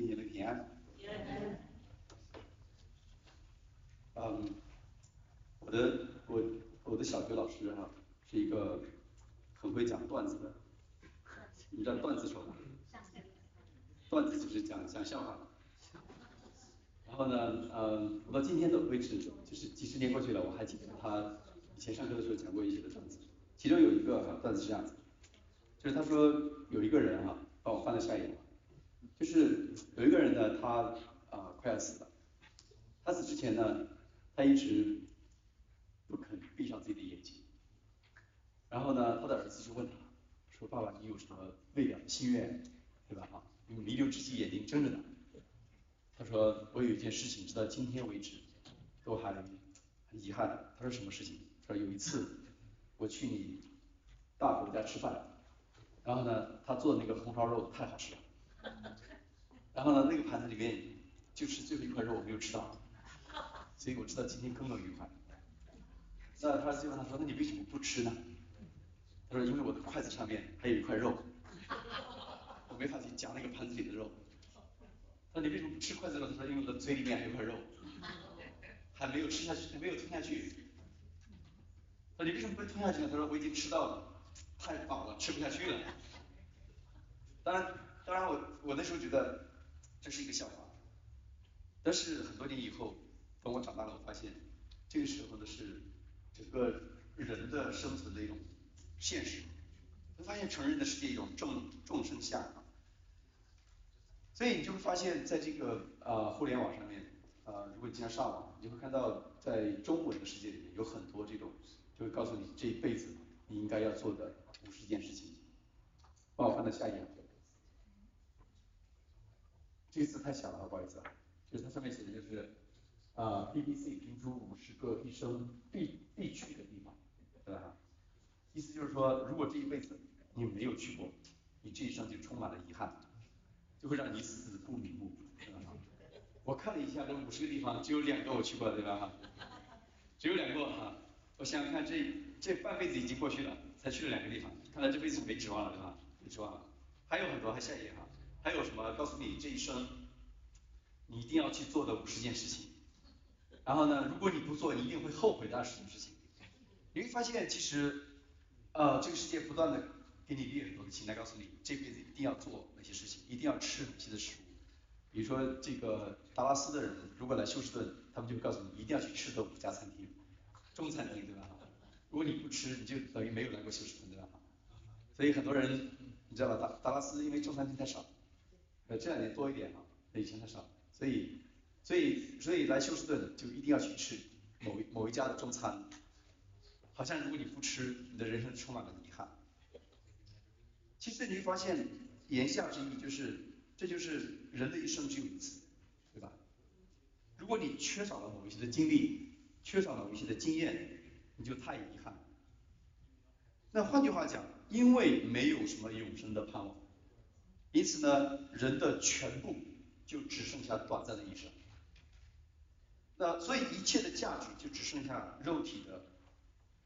今年的平安。嗯，我的我我的小学老师哈是一个很会讲段子的，你知道段子手吗？段子就是讲讲笑话。然后呢，嗯，我到今天都为止，就是几十年过去了，我还记得他以前上课的时候讲过一些的段子。其中有一个段子是这样子，就是他说有一个人哈，帮我翻了下一页，就是有一个人呢，他啊快要死了，他死之前呢，他一直不肯闭上自己的眼睛。然后呢，他的儿子就问他，说爸爸你有什么未了的心愿，对吧？哈，弥留之际眼睛睁着呢。他说我有一件事情，直到今天为止都还很遗憾。他说什么事情？他说有一次。我去你大伯家吃饭，然后呢，他做的那个红烧肉太好吃了，然后呢，那个盘子里面就是最后一块肉我没有吃到，所以我知道今天更不愉快。那他就问他说，那你为什么不吃呢？他说因为我的筷子上面还有一块肉，我没法去夹那个盘子里的肉。他说你为什么不吃筷子肉？他说因为我的嘴里面还有块肉，还没有吃下去，还没有吞下去。他说你为什么不吞下去呢？他说我已经吃到了，太饱了，吃不下去了。当然，当然我我那时候觉得这是一个笑话，但是很多年以后，等我长大了，我发现这个时候呢是整个人的生存的一种现实。我发现成人的世界一种众众生相啊，所以你就会发现在这个啊互联网上面啊，如果你经常上网，你就会看到在中文的世界里面有很多这种。就会告诉你这一辈子你应该要做的五十件事情。帮我翻到下一页。这个字太小了，不好意思啊。就它上面写的就是啊，BBC 评出五十个一生必必去的地方，对吧？意思就是说，如果这一辈子你没有去过，你这一生就充满了遗憾，就会让你死不瞑目，对吧？我看了一下这五十个地方，只有两个我去过，对吧？只有两个哈。我想想看，这这半辈子已经过去了，才去了两个地方，看来这辈子没指望了，对吧？没指望了。还有很多，还下一页哈，还有什么？告诉你这一生，你一定要去做的五十件事情。然后呢，如果你不做，你一定会后悔的二十件事情。你会发现，其实，呃，这个世界不断的给你列很多的清单，告诉你这辈子一定要做哪些事情，一定要吃哪些的食物。比如说，这个达拉斯的人如果来休斯顿，他们就告诉你一定要去吃的五家餐厅。中餐厅对吧？如果你不吃，你就等于没有来过休斯顿对吧？所以很多人你知道吧？达达拉斯因为中餐厅太少，呃这两年多一点啊，以前太少，所以所以所以来休斯顿就一定要去吃某某一家的中餐，好像如果你不吃，你的人生充满了遗憾。其实你会发现言下之意就是，这就是人的一生只有一次，对吧？如果你缺少了某一些的经历。缺少了一些的经验，你就太遗憾。那换句话讲，因为没有什么永生的盼望，因此呢，人的全部就只剩下短暂的一生。那所以一切的价值就只剩下肉体的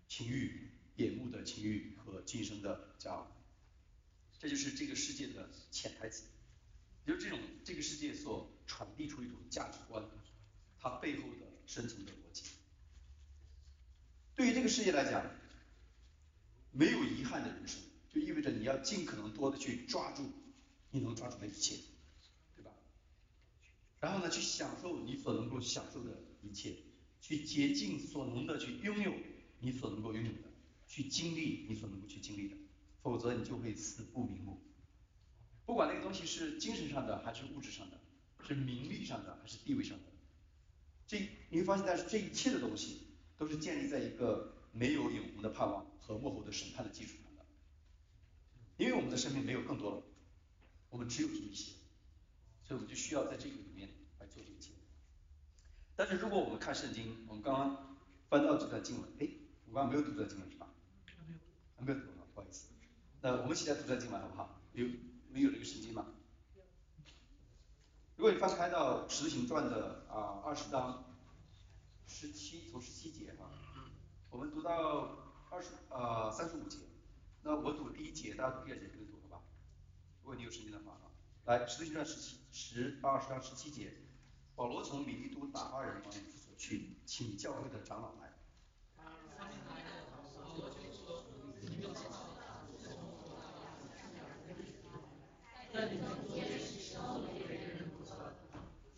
情欲、眼目的情欲和今生的骄傲。这就是这个世界的潜台词，也就是这种这个世界所传递出一种价值观，它背后的深层的逻辑。对于这个世界来讲，没有遗憾的人生，就意味着你要尽可能多的去抓住你能抓住的一切，对吧？然后呢，去享受你所能够享受的一切，去竭尽所能的去拥有你所能够拥有的，去经历你所能够去经历的，否则你就会死不瞑目。不管那个东西是精神上的还是物质上的，是名利上的还是地位上的，这你会发现，但是这一切的东西。都是建立在一个没有永恒的盼望和幕后的审判的基础上的，因为我们的生命没有更多了，我们只有这一些，所以我们就需要在这个里面来做这一切。但是如果我们看圣经，我们刚刚翻到这段经文，哎，我刚刚没有读这段经文是吧？没有，还没有读啊，不好意思。那我们现在读这段经文好不好？有没有这个圣经吗？如果你翻开到《使徒行传》的啊二十章。十七从十七节哈，我们读到二十呃三十五节，那我读第一节，大家读第二节跟着读？如果你有时间的话啊，来，使徒行传十七十二十章十七节，保罗从米利都打发人往以弗所去，请教会的长老来。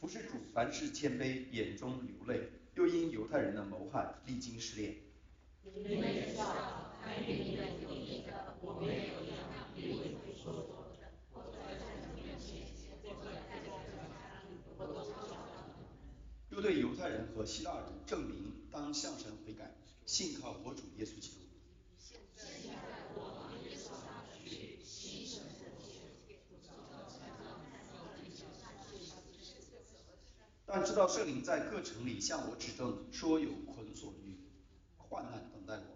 服侍主，凡事谦卑，眼中流泪，又因犹太人的谋害，历经试炼。又对犹太人和希腊人证明，当向神悔改，信靠我主耶稣基督。但知道圣灵在各城里向我指证，说有捆锁与患难等待我。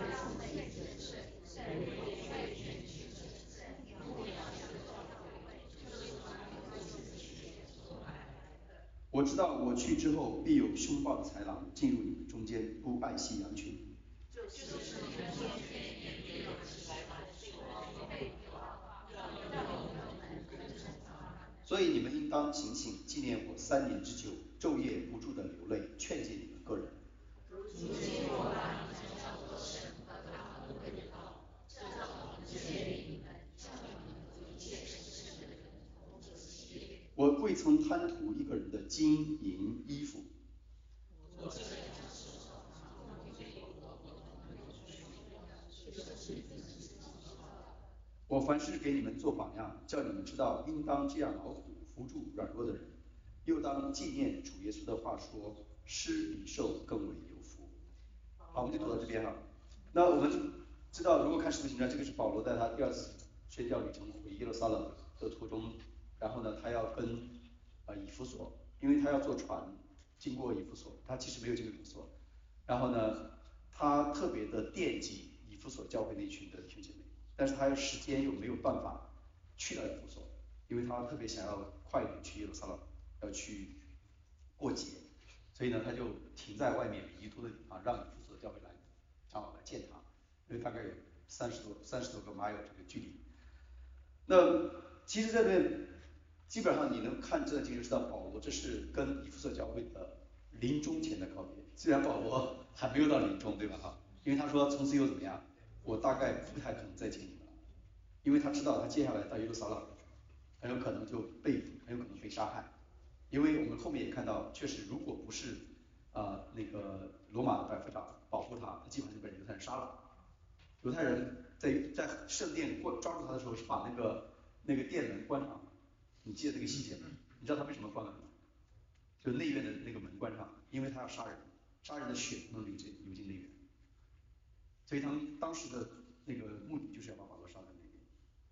我知道我去之后，必有凶暴的豺狼进入你们中间，不爱惜羊群。所以你们应当警醒，纪念我三年之久，昼夜不住的流泪，劝诫你们个人。我未曾贪图一个人的金银衣服。我凡事给你们做榜样，叫你们知道应当这样劳苦扶助软弱的人，又当纪念主耶稣的话说：施比受更为有福。好，我们就读到这边哈。那我们知道，如果看使徒行传，这个是保罗在他第二次宣教旅程回耶路撒冷的途中，然后呢，他要跟啊以弗所，因为他要坐船经过以弗所，他其实没有进入以弗所，然后呢，他特别的惦记以弗所教会那群的弟兄姐妹。但是他有时间又没有办法去到以弗所，因为他特别想要快点去耶路撒冷，要去过节，所以呢他就停在外面宜都的地方，让以弗所的教会来长老来见他，因为大概有三十多三十多个 mile 这个距离。那其实这边基本上你能看这经就知道保罗这是跟以弗所教会的临终前的告别，虽然保罗还没有到临终对吧哈，因为他说从此又怎么样？我大概不太可能再见你们了，因为他知道他接下来到耶路撒冷，很有可能就被很有可能被杀害，因为我们后面也看到，确实如果不是啊那个罗马的百夫长保护他，他基本上就被犹太人杀了。犹太人在在圣殿关抓住他的时候是把那个那个殿门关上，你记得这个细节吗？你知道他为什么关门吗？就内院的那个门关上，因为他要杀人，杀人的血不能流进流进内院。所以他们当时的那个目的就是要把保罗杀在那边，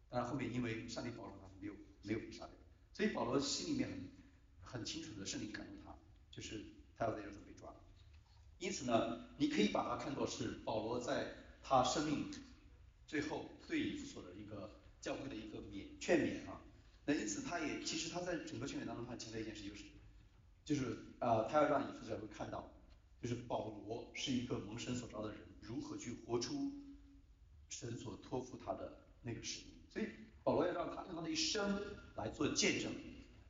当然后面因为上帝保佑他，没有没有被杀掉。所以保罗心里面很很清楚的圣灵感动他，就是他要在这准备抓。因此呢，你可以把它看作是保罗在他生命最后对所的一个教会的一个勉劝勉啊。那因此他也其实他在整个劝勉当中他强调一件事就是，就是呃他要让以弗所会看到，就是保罗是一个蒙神所召的人。如何去活出神所托付他的那个使命？所以保罗要让他用他的一生来做见证，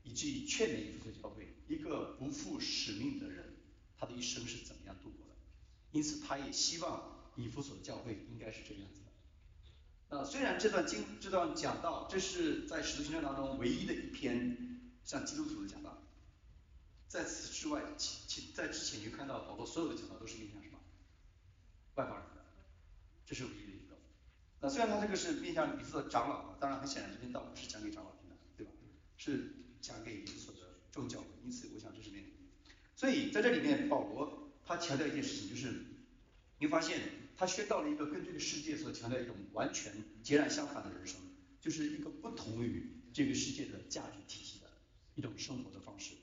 以至于劝勉以弗所教会，一个不负使命的人，他的一生是怎么样度过的？因此，他也希望以弗所教会应该是这个样子。那虽然这段经这段讲到，这是在使徒行传当中唯一的一篇像基督徒的讲道，在此之外，其其在之前你就看到保罗所有的讲道都是面向什么？外邦人，这是唯一的一个。那虽然他这个是面向以弗所长老，当然很显然这篇道不是讲给长老听的，对吧？是讲给以弗所的众教会，因此我想这是面。所以在这里面，保罗他强调一件事情，就是你发现他宣告了一个跟这个世界所强调一种完全截然相反的人生，就是一个不同于这个世界的价值体系的一种生活的方式。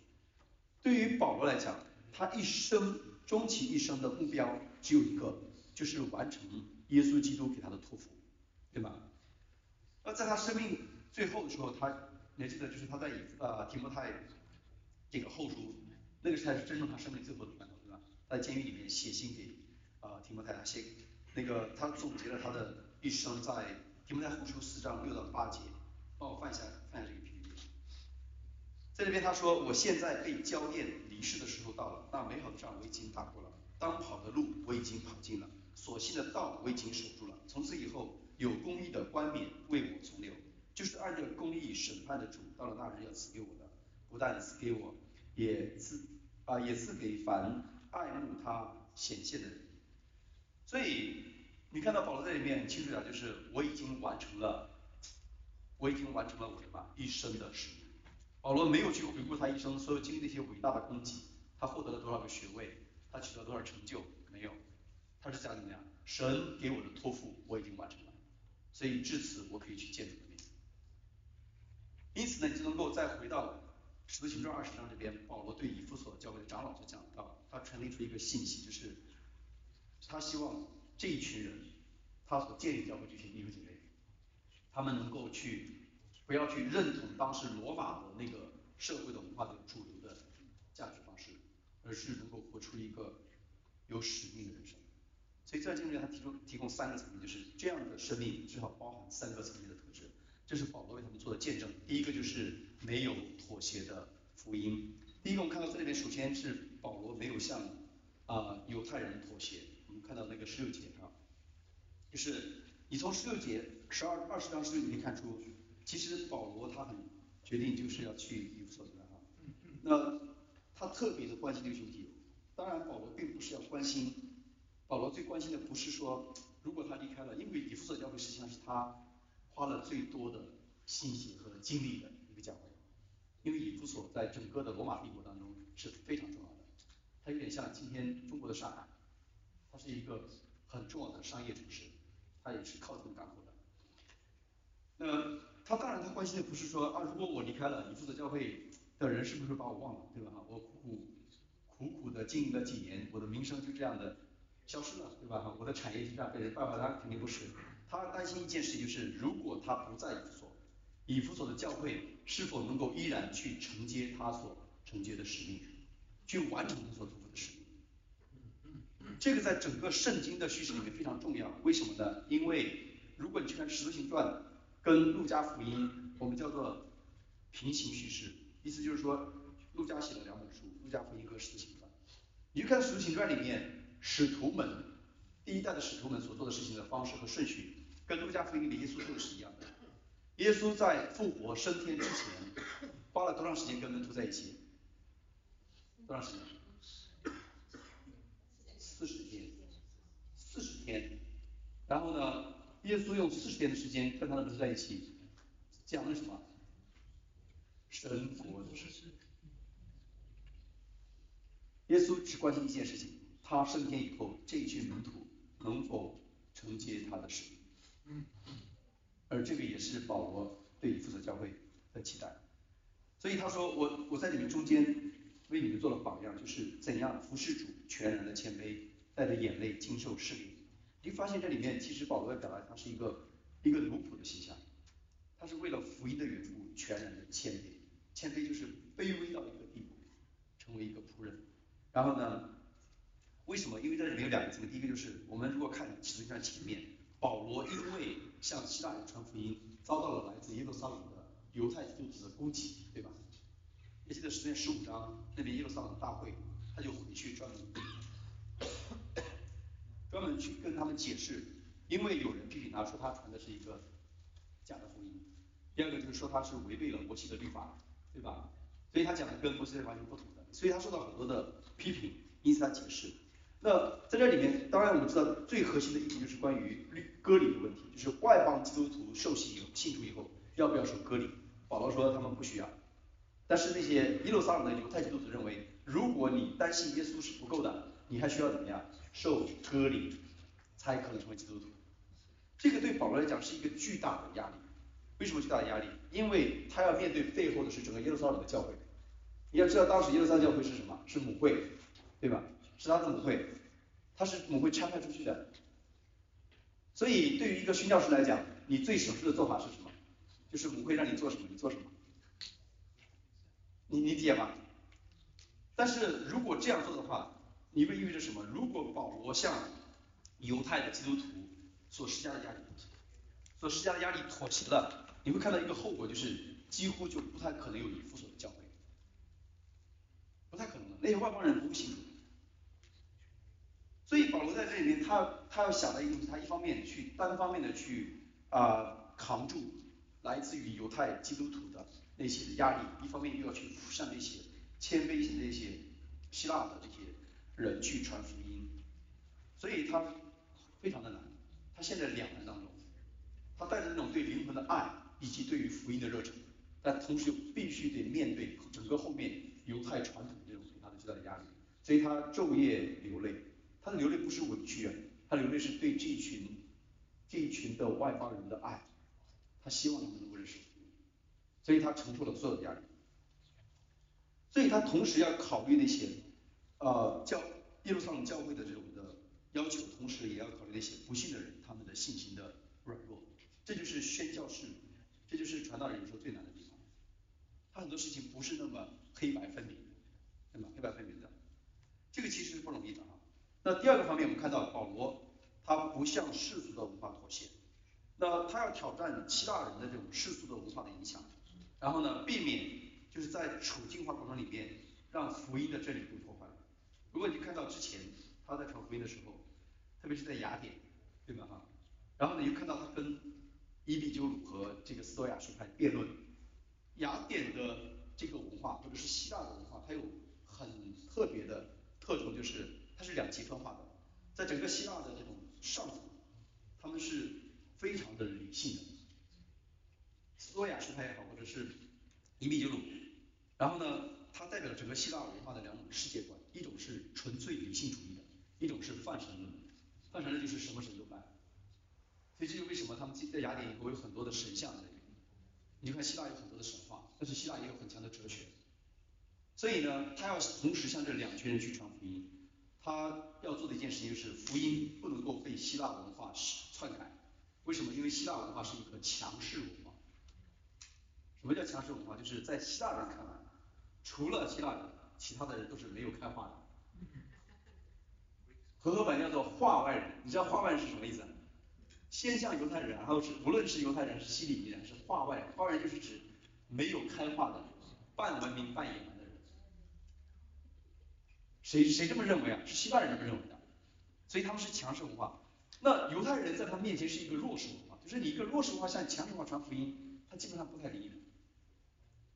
对于保罗来讲，他一生终其一生的目标只有一个，就是完成耶稣基督给他的托付，对吧？而在他生命最后的时候，他你还记得，就是他在以呃提摩太这个后书，那个才是真正他生命最后的关头，对吧？在监狱里面写信给啊提摩太，他写那个他总结了他的一生，在提摩太后书四章六到八节，帮我放一下放一下这个 PPT。在这边他说，我现在被交验离世的时候到了，那美好的仗我已经打过了，当跑的路我已经跑尽了，所信的道我已经守住了，从此以后有公义的冠冕为我存留。就是按照公义审判的主，到了那日要赐给我的，不但赐给我，也赐啊也赐给凡爱慕他显现的人。所以你看到保罗在里面清楚讲，就是我已经完成了，我已经完成了我什么一生的使命。保罗没有去回顾他一生所有经历那些伟大的功绩，他获得了多少个学位，他取得多少成就，没有，他是讲怎么样？神给我的托付我已经完成了，所以至此我可以去见主。因此呢，你就能够再回到《使徒行传》二十章这边，保罗对以弗所教会的长老就讲到，他传递出一个信息，就是他希望这一群人，他所建立教会这些弟兄姐妹，他们能够去不要去认同当时罗马的那个社会的文化的主流的价值方式，而是能够活出一个有使命的人生。所以在这里面，他提出提供三个层面，就是这样的生命至少包含三个层面的特质。这是保罗为他们做的见证。第一个就是没有妥协的福音。第一个我们看到这里面，首先是保罗没有向啊犹太人妥协。看到那个十六节啊，就是你从十六节十二二十章十六节可以看出，其实保罗他很决定就是要去以弗所的哈。那他特别的关心这个兄弟。当然，保罗并不是要关心，保罗最关心的不是说如果他离开了，因为以弗所教会实际上是他。花了最多的心血和精力的一个教会，因为以弗所在整个的罗马帝国当中是非常重要的，它有点像今天中国的上海，它是一个很重要的商业城市，它也是靠近港口的。那他当然他关心的不是说啊，如果我离开了以弗所教会的人是不是把我忘了，对吧？哈，我苦苦苦苦的经营了几年，我的名声就这样的消失了，对吧？哈，我的产业就这样被人败坏了，肯定不是。他担心一件事，就是如果他不在以弗所，以弗所的教会是否能够依然去承接他所承接的使命，去完成他所托付的使命。这个在整个圣经的叙事里面非常重要。为什么呢？因为如果你去看使徒行传跟路加福音，我们叫做平行叙事，意思就是说，路加写了两本书，路加福音和使徒行传。你去看使徒行传里面，使徒们第一代的使徒们所做的事情的方式和顺序。跟路加福音里耶稣说的是一样的。耶稣在复活升天之前，花了多长时间跟门徒在一起？多长时间？四十天。四十天。然后呢，耶稣用四十天的时间跟他的门徒在一起，讲了什么？神国的事。耶稣只关心一件事情：他升天以后，这一群门徒能否承接他的使命？而这个也是保罗对以弗所教会的期待，所以他说我我在你们中间为你们做了榜样，就是怎样服侍主，全然的谦卑，带着眼泪经受试炼。你发现这里面其实保罗要表达他是一个一个奴仆的形象，他是为了福音的缘故全然的谦卑，谦卑就是卑微到一个地步，成为一个仆人。然后呢，为什么？因为这里面有两个字，第一个就是我们如果看实际上前面。保罗因为向希腊人传福音，遭到了来自耶路撒冷的犹太基督徒的攻击，对吧？还记得十篇十五章那边耶路撒冷大会，他就回去专门专门去跟他们解释，因为有人批评他说他传的是一个假的福音。第二个就是说他是违背了摩西的律法，对吧？所以他讲的跟摩西完全不同的，所以他受到很多的批评，因此他解释。那在这里面，当然我们知道最核心的一题就是关于律割礼的问题，就是外邦基督徒受洗以后信主以后要不要受割礼？保罗说他们不需要，但是那些耶路撒冷的犹太基督徒认为，如果你担心耶稣是不够的，你还需要怎么样受割礼，他也可能成为基督徒。这个对保罗来讲是一个巨大的压力。为什么巨大的压力？因为他要面对背后的是整个耶路撒冷的教会。你要知道当时耶路撒冷教会是什么？是母会，对吧？是他的母会，他是母会拆派出去的。所以对于一个宣教师来讲，你最省事的做法是什么？就是母会让你做什么，你做什么。你理解吗？但是如果这样做的话，你会意味着什么？如果保罗向犹太的基督徒所施加的压力，所施加的压力妥协了，你会看到一个后果，就是几乎就不太可能有以弗所的教会，不太可能的，那些外邦人不信。所以保罗在这里面，他他要想的一个，他一方面去单方面的去啊扛住来自于犹太基督徒的那些压力，一方面又要去向那些谦卑型的那些希腊的这些人去传福音，所以他非常的难，他现在两难当中。他带着那种对灵魂的爱，以及对于福音的热忱，但同时又必须得面对整个后面犹太传统这种对他的巨大的压力，所以他昼夜流泪。他的流泪不是委屈啊，他流泪是对这一群这一群的外邦人的爱，他希望他们能够认识，所以他承受了所有的压力。所以他同时要考虑那些呃教耶路撒冷教会的这种要求，同时也要考虑那些不信的人他们的信心的软弱。这就是宣教士，这就是传道人有时候最难的地方。他很多事情不是那么黑白分明，对吧？黑白分明的，这个其实是不容易的啊。那第二个方面，我们看到保罗他不向世俗的文化妥协，那他要挑战希腊人的这种世俗的文化的影响，然后呢，避免就是在处境化过程里面让福音的真理被破坏。如果你看到之前他在传福音的时候，特别是在雅典，对吧哈？然后呢，又看到他跟伊壁鸠鲁和这个斯多亚学派辩论，雅典的这个文化或者是希腊的文化，它有很特别的特征，就是它是两极分化的。在整个希腊的这种上层，他们是非常的理性的，斯多亚学派也好，或者是伊壁鸠鲁，然后呢，它代表了整个希腊文化的两种世界观，一种是纯粹理性主义的，一种是泛神论。神论就是什么神都拜。所以这就为什么他们在雅典以后有很多的神像的原因。你看希腊有很多的神话，但是希腊也有很强的哲学。所以呢，他要同时向这两群人去传福音。他要做的一件事情就是，福音不能够被希腊文化篡改。为什么？因为希腊文化是一个强势文化。什么叫强势文化？就是在希腊人看来，除了希腊人，其他的人都是没有开化的。和合本叫做化外人。你知道化外人是什么意思？先像犹太人，然后是无论是犹太人是希里尼人是化外人，化外人就是指没有开化的半文明半野蛮的人。谁谁这么认为啊？是希腊人这么认为的，所以他们是强势文化。那犹太人在他面前是一个弱势文化，就是你一个弱势文化向强势文化传福音，他基本上不太理你。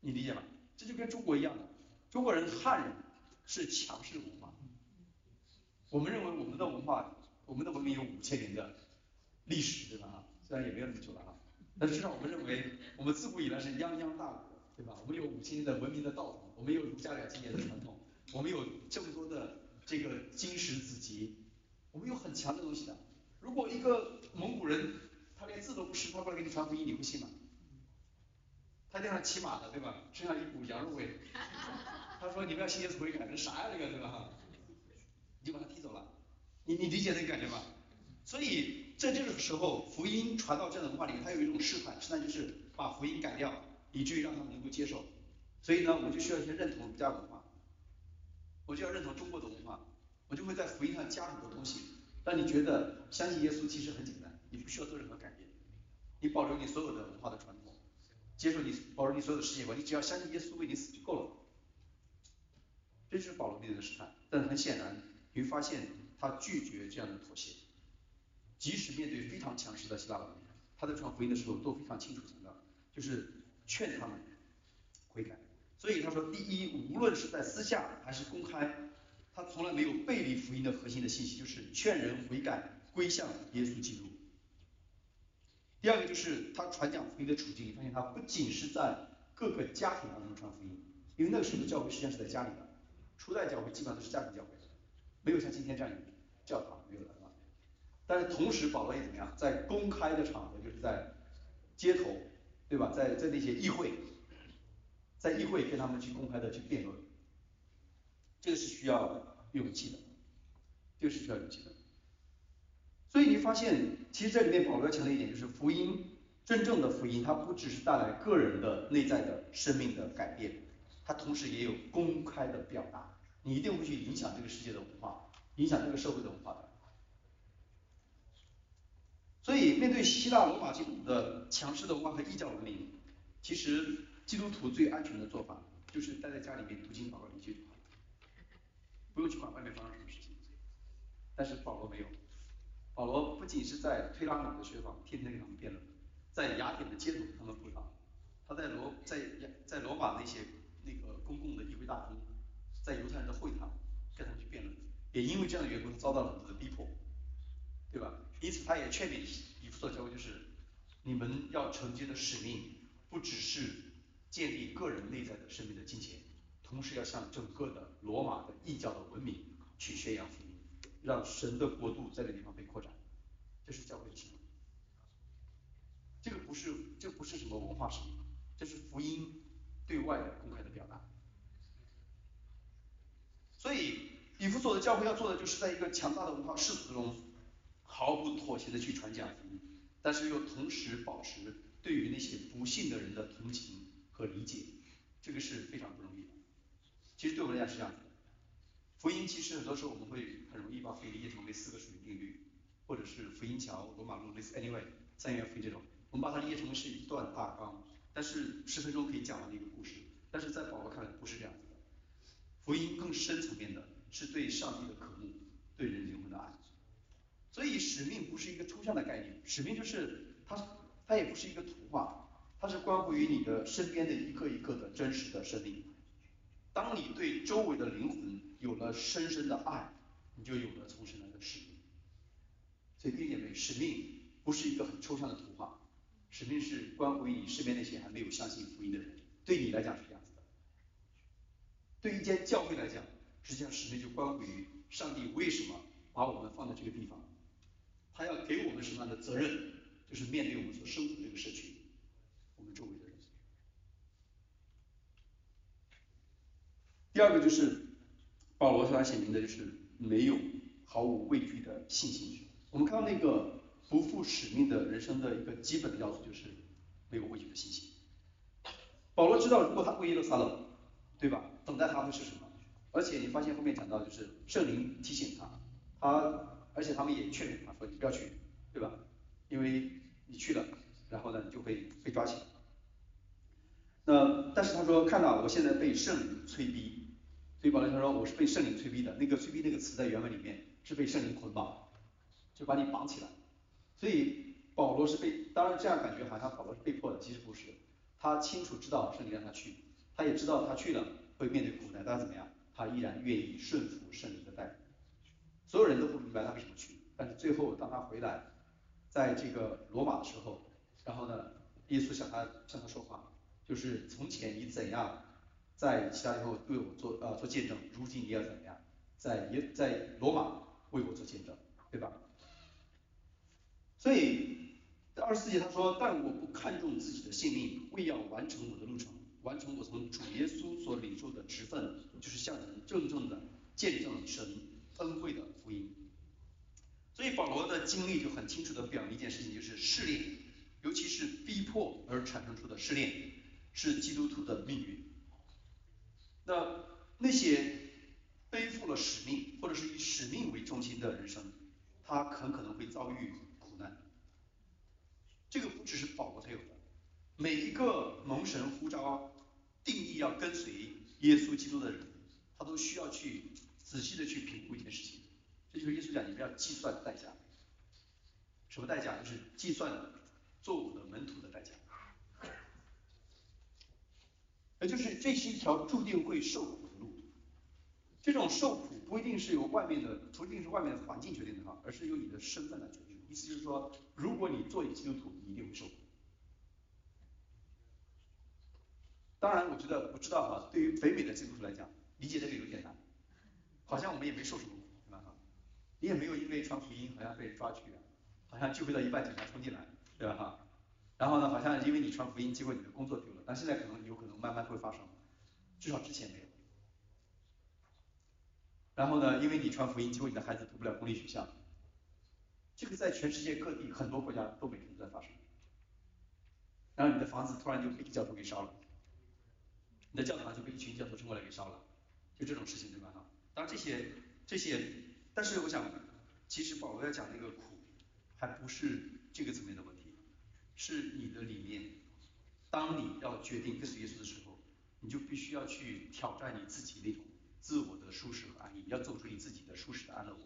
你理解吗？这就跟中国一样的，中国人汉人是强势文化。我们认为我们的文化，我们的文明有五千年的。历史对吧？虽然也没有那么久了哈，但是至少我们认为，我们自古以来是泱泱大国，对吧？我们有五千年的文明的道统，我们有儒家两千年的传统，我们有这么多的这个经史子集，我们有很强的东西的。如果一个蒙古人他连字都不识，他过来给你传福音，你会信吗？他经常骑马的，对吧？身上一股羊肉味，他说你们要信耶稣悔改，这啥呀这个对吧？你把他踢走了。你你理解这个感觉吗？所以在这个时候，福音传到这样的文化里面，它有一种试探，试探就是把福音改掉，以至于让他们能够接受。所以呢，我就需要一些认同儒家文化，我就要认同中国的文化，我就会在福音上加很多东西，让你觉得相信耶稣其实很简单，你不需要做任何改变，你保留你所有的文化的传统，接受你保留你所有的世界观，你只要相信耶稣为你死就够了。这就是保罗面对的试探，但很显然，你会发现他拒绝这样的妥协。即使面对非常强势的希腊文明，他在传福音的时候都非常清楚强调，就是劝他们悔改。所以他说，第一，无论是在私下还是公开，他从来没有背离福音的核心的信息，就是劝人悔改归向耶稣基督。第二个就是他传讲福音的处境，你发现他不仅是在各个家庭当中传福音，因为那个时候的教会实际上是在家里的，初代教会基本上都是家庭教会，没有像今天这样教堂没有了。但是同时保罗也怎么样，在公开的场合，就是在街头，对吧？在在那些议会，在议会跟他们去公开的去辩论，这个是需要勇气的，这个是需要勇气的。所以你发现，其实这里面保罗强调一点，就是福音真正的福音，它不只是带来个人的内在的生命的改变，它同时也有公开的表达，你一定会去影响这个世界的文化，影响这个社会的文化的。所以，面对希腊罗马基督的强势的文化和异教文明，其实基督徒最安全的做法就是待在家里面读经祷告灵修，不用去管外面发生什么事情。但是保罗没有，保罗不仅是在推拉米的学坊天天给他们辩论，在雅典的街头他们辅导，他在罗在在罗马那些那个公共的议会大厅，在犹太人的会堂跟他们去辩论，也因为这样的缘故遭到了很多的逼迫，对吧？因此，他也劝勉以弗所教会，就是你们要承接的使命，不只是建立个人内在的生命的金钱，同时要向整个的罗马的异教的文明去宣扬福音，让神的国度在这个地方被扩展。这是教会的使命。这个不是，这不是什么文化使命，这是福音对外的公开的表达。所以，以弗所的教会要做的，就是在一个强大的文化世俗中。毫不妥协的去传讲福音，但是又同时保持对于那些不信的人的同情和理解，这个是非常不容易的。其实对我们来讲是这样子的，福音其实很多时候我们会很容易把福音理解成为四个属灵定律，或者是福音桥、罗马路类似 anyway 三元福音这种，我们把它理解成为是一段大纲，但是十分钟可以讲完的一个故事。但是在保罗看来不是这样子，福音更深层面的是对上帝的渴慕，对人灵魂的爱。所以使命不是一个抽象的概念，使命就是它，它也不是一个图画，它是关乎于你的身边的一个一个的真实的生命。当你对周围的灵魂有了深深的爱，你就有了从神来的使命。所以弟兄姐妹，使命不是一个很抽象的图画，使命是关乎于你身边那些还没有相信福音的人。对你来讲是，对一间教会来讲，实际上使命就关乎于上帝为什么把我们放在这个地方。他要给我们什么样的责任？就是面对我们所生活的这个社区，我们周围的人。第二个就是保罗向他写明的，就是没有毫无畏惧的信心。我们看到那个不负使命的人生的一个基本的要素，就是没有畏惧的信心。保罗知道，如果他回耶路撒冷，对吧？等待他的是什么？而且你发现后面讲到，就是圣灵提醒他，他。而且他们也劝勉他说：“你不要去，对吧？因为你去了，然后呢，你就会被抓起来。”那但是他说：“看到我现在被圣灵催逼，所以保罗他说我是被圣灵催逼的。那个催逼那个词在原文里面是被圣灵捆绑，就把你绑起来。所以保罗是被，当然这样感觉好像保罗是被迫的，其实不是。他清楚知道圣灵让他去，他也知道他去了会面对苦难，但是怎么样，他依然愿意顺服圣灵的带领。”所有人都不明白他为什么去，但是最后当他回来，在这个罗马的时候，然后呢，耶稣向他向他说话，就是从前你怎样在其他地方为我做呃做见证，如今你要怎么样，在耶在罗马为我做见证，对吧？所以在二十四节他说，但我不看重自己的性命，为要完成我的路程，完成我从主耶稣所领受的职分，就是向人正正的见证神。恩惠的福音，所以保罗的经历就很清楚的表明一件事情，就是试炼，尤其是逼迫而产生出的试炼，是基督徒的命运。那那些背负了使命或者是以使命为中心的人生，他很可能会遭遇苦难。这个不只是保罗才有的，每一个蒙神呼召、定义要跟随耶稣基督的人，他都需要去。仔细的去评估一件事情，这就是耶稣讲，你们要计算代价。什么代价？就是计算做我的门徒的代价。也就是这是一条注定会受苦的路。这种受苦不一定是由外面的，不一定是外面的环境决定的哈，而是由你的身份来决定。意思就是说，如果你做一个基督徒，你一定会受苦。当然，我觉得我知道哈，对于北美的基督徒来讲，理解这个有点难。好像我们也没受什么苦，对吧？你也没有因为传福音好像被抓去，好像聚会到一半警察冲进来，对吧哈？然后呢，好像因为你传福音，结果你的工作丢了，但现在可能有可能慢慢会发生，至少之前没有。然后呢，因为你传福音，结果你的孩子读不了公立学校，这个在全世界各地很多国家都每天都在发生。然后你的房子突然就被教徒给烧了，你的教堂就被一群教徒冲过来给烧了，就这种事情对吧哈？当然这些这些，但是我想，其实保罗要讲那个苦，还不是这个层面的问题。是你的理念，当你要决定跟随耶稣的时候，你就必须要去挑战你自己那种自我的舒适和安逸，要走出你自己的舒适的安乐窝。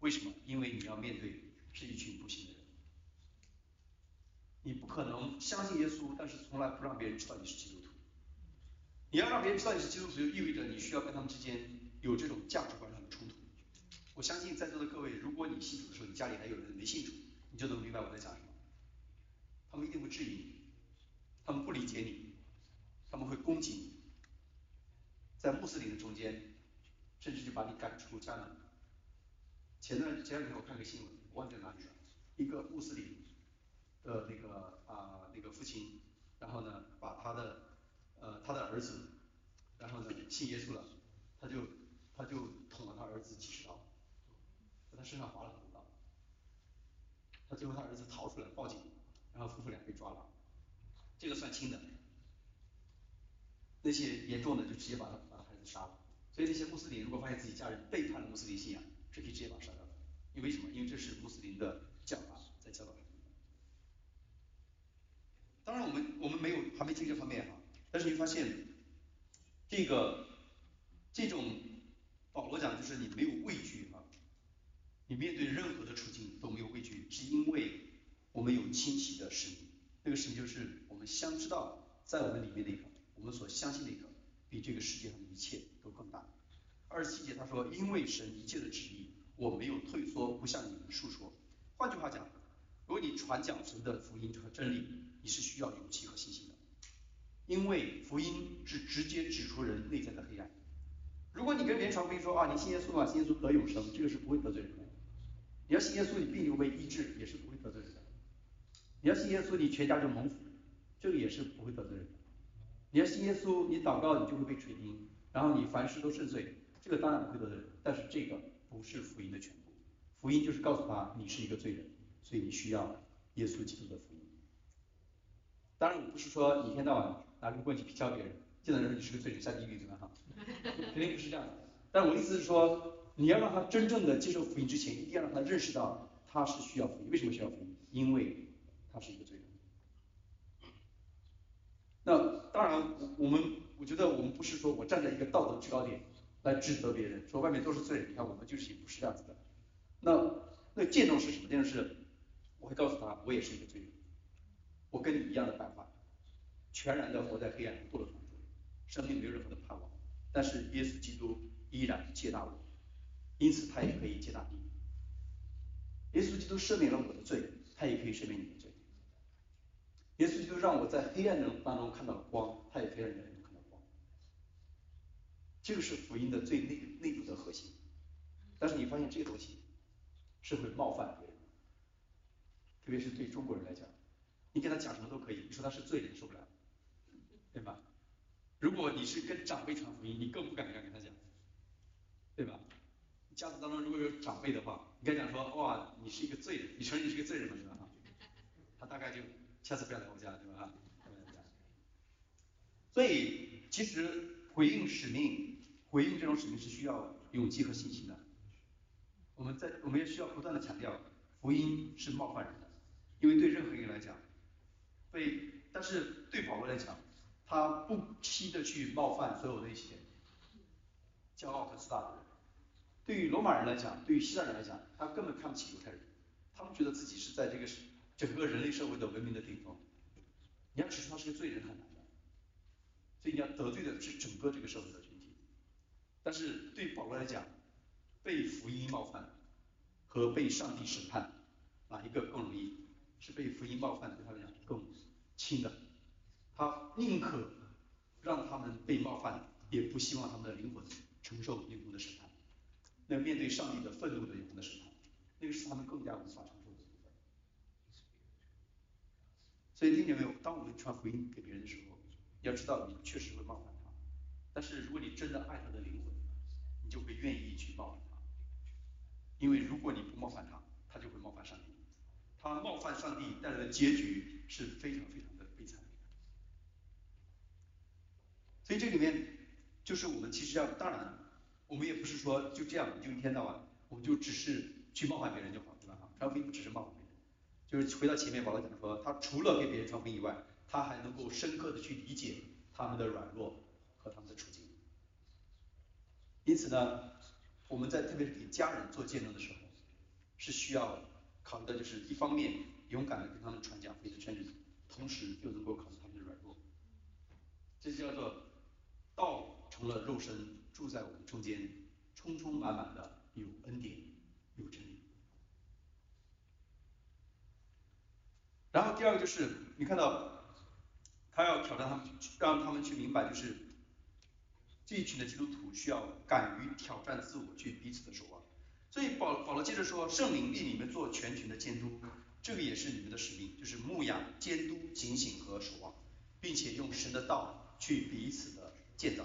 为什么？因为你要面对是一群不幸的人，你不可能相信耶稣，但是从来不让别人知道你是基督徒。你要让别人知道你是基督徒，就意味着你需要跟他们之间有这种价值观上的冲突。我相信在座的各位，如果你信主的时候，你家里还有人没信主，你就能明白我在讲什么。他们一定会质疑你，他们不理解你，他们会攻击你，在穆斯林的中间，甚至就把你赶出家门。前段前两天我看个新闻，我忘记哪里了，一个穆斯林的那个啊那个父亲，然后呢把他的呃他的儿子，然后呢信耶稣了，他就他就捅了他儿子几十刀，在他身上划了很多刀，他最后他儿子逃出来报警。然后夫妇俩被抓了，这个算轻的，那些严重的就直接把他把他孩子杀了。所以那些穆斯林如果发现自己家人背叛了穆斯林信仰，是可以直接把他杀掉的。因为什么？因为这是穆斯林的教法在教导。当然我们我们没有还没听这方面哈，但是你发现这个这种保罗讲就是你没有畏惧哈，你面对任何的处境都没有畏惧，是因为。我们有清晰的使命，那个使命就是我们相知道，在我们里面那个，我们所相信的那个，比这个世界上的一切都更大。二十七节他说，因为神一切的旨意，我没有退缩，不向你们述说。换句话讲，如果你传讲神的福音和真理，你是需要勇气和信心的，因为福音是直接指出人内在的黑暗。如果你跟别人传福音说啊，你信耶稣啊，信耶稣得永生，这个是不会得罪人的。你要信耶稣，你病就被医治，也是不会得罪人的。你要信耶稣，你全家就蒙福，这个也是不会得罪人的。你要信耶稣，你祷告你就会被垂听，然后你凡事都顺遂，这个当然不会得罪人。但是这个不是福音的全部，福音就是告诉他你是一个罪人，所以你需要耶稣基督的福音。当然我不是说一天到晚拿这个棍去劈敲别人，见到人你是个罪人下地狱对吧哈？肯定不是这样的。但我意思是说，你要让他真正的接受福音之前，一定要让他认识到他是需要福音。为什么需要福音？因为他是一个罪人。那当然，我我们我觉得我们不是说我站在一个道德制高点来指责别人，说外面都是罪人，你看我们就是也不是这样子的。那那见证是什么？见证是我会告诉他，我也是一个罪人，我跟你一样的办法，全然的活在黑暗中，堕落当中，生命没有任何的盼望。但是耶稣基督依然接纳我，因此他也可以接纳你。耶稣基督赦免了我的罪，他也可以赦免你的罪。耶稣基督让我在黑暗中当中看到了光，他也可以让人看到光。这个是福音的最内内部的核心。但是你发现这个东西是会冒犯别人，特别是对中国人来讲，你给他讲什么都可以，你说他是罪人受不了，如果你是跟长辈传福音，你更不敢这样跟他讲，对吧？家族当中如果有长辈的话，你跟他讲说，哇，你是一个罪人，你承认你是个罪人吗？对吧？他大概就下次不要来我家，对吧？所以其实回应使命，回应这种使命是需要勇气和信心的。我们在我们也需要不断的强调，福音是冒犯人的，因为对任何人来讲，对，但是对保罗来讲，他不惜的去冒犯所有那些骄傲和自大的人。对于罗马人来讲，对于希腊人来讲，他根本看不起犹太人，他们觉得自己是在这个整个人类社会的文明的顶峰。你要指出他是个罪人很难的，所以你要得罪的是整个这个社会的群体。但是对保罗来讲，被福音冒犯和被上帝审判，哪一个更容易？是被福音冒犯的对他来讲更轻的。他宁可让他们被冒犯，也不希望他们的灵魂承受灵魂的审判。那面对上帝的愤怒的灵魂的审判，那个是他们更加无法承受的部分。所以听见没有？当我们传福音给别人的时候，要知道你确实会冒犯他，但是如果你真的爱他的灵魂，你就会愿意去冒犯他，因为如果你不冒犯他，他就会冒犯上帝。他冒犯上帝带来的结局是非常非常的悲惨。所以这里面就是我们其实要，当然我们也不是说就这样就一天到晚我们就只是去冒犯别人就好，对吧？传福音不只是冒犯别人，就是回到前面保罗讲说，他除了给别人传福音以外，他还能够深刻的去理解他们的软弱和他们的处境。因此呢，我们在特别是给家人做见证的时候，是需要考虑的就是一方面勇敢的跟他们传讲福音的真理，同时又能够考虑他们的软弱，这叫做。道成了肉身，住在我们中间，充充满满的有恩典，有真理。然后第二个就是，你看到他要挑战他们，让他们去明白，就是这一群的基督徒需要敢于挑战自我，去彼此的守望。所以保保罗接着说，圣灵令你们做全群的监督，这个也是你们的使命，就是牧养、监督、警醒和守望，并且用神的道去彼此的。建造，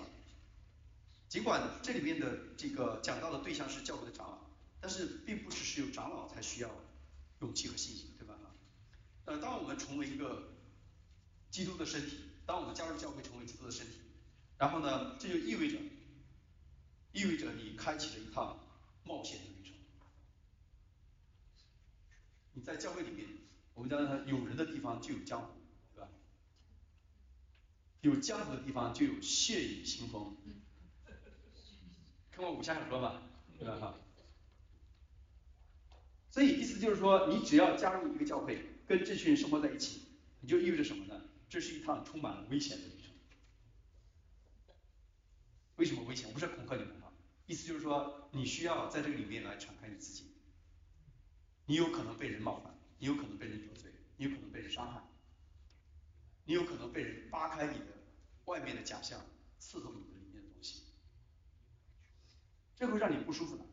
尽管这里面的这个讲到的对象是教会的长老，但是并不是只有长老才需要勇气和信心，对吧？呃，当我们成为一个基督的身体，当我们加入教会成为基督的身体，然后呢，这就意味着，意味着你开启了一趟冒险的旅程。你在教会里面，我们讲有人的地方就有江湖。有江湖的地方就有血雨腥风，看过武侠小说吧？对吧？哈。所以意思就是说，你只要加入一个教会，跟这群人生活在一起，你就意味着什么呢？这是一趟充满了危险的旅程。为什么危险？不是恐吓你们啊，意思就是说，你需要在这个里面来敞开你自己。你有可能被人冒犯，你有可能被人得罪，你有可能被人伤害。你有可能被人扒开你的外面的假象，刺透你的里面的东西，这会让你不舒服的，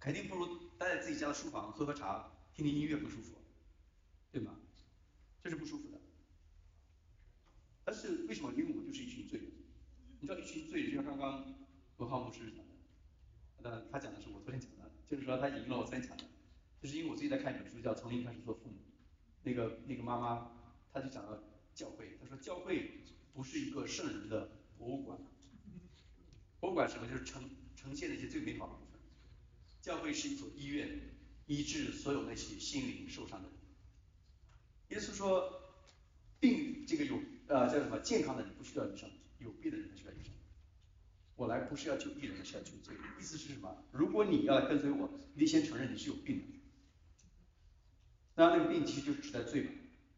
肯定不如待在自己家的书房喝喝茶、听听音乐不舒服，对吗？这是不舒服的。但是为什么？因为我就是一群罪人。你知道一群罪人，就像刚刚文浩牧师讲的，那他讲的是我昨天讲的，就是说他引用了我昨天讲的，就是因为我最近在看一本书，叫《从零开始做父母》，那个那个妈妈。他就讲到教会，他说教会不是一个圣人的博物馆，博物馆什么就是呈呈现那些最美好的部分，教会是一所医院，医治所有那些心灵受伤的人。耶稣说，病这个有呃叫什么健康的人不需要医生，有病的人才需要医生。我来不是要救病人，是要救罪。意思是什么？如果你要来跟随我，你得先承认你是有病的。那那个病其实就是指代罪嘛。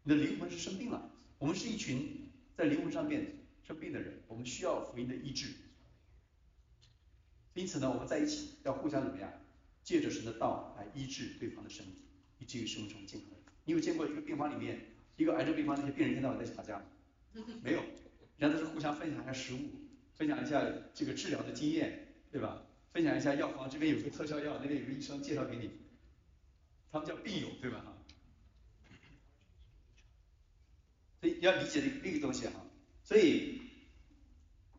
你的灵魂是生病了，我们是一群在灵魂上面生病的人，我们需要福音的医治。因此呢，我们在一起要互相怎么样，借着神的道来医治对方的身体，以至于生成为健康的人。你有见过一个病房里面，一个癌症病房那些病人一天到晚在吵架吗？没有，人家都是互相分享一下食物，分享一下这个治疗的经验，对吧？分享一下药方，这边有个特效药，那边有个医生介绍给你，他们叫病友，对吧？哈。所以你要理解这个东西哈，所以，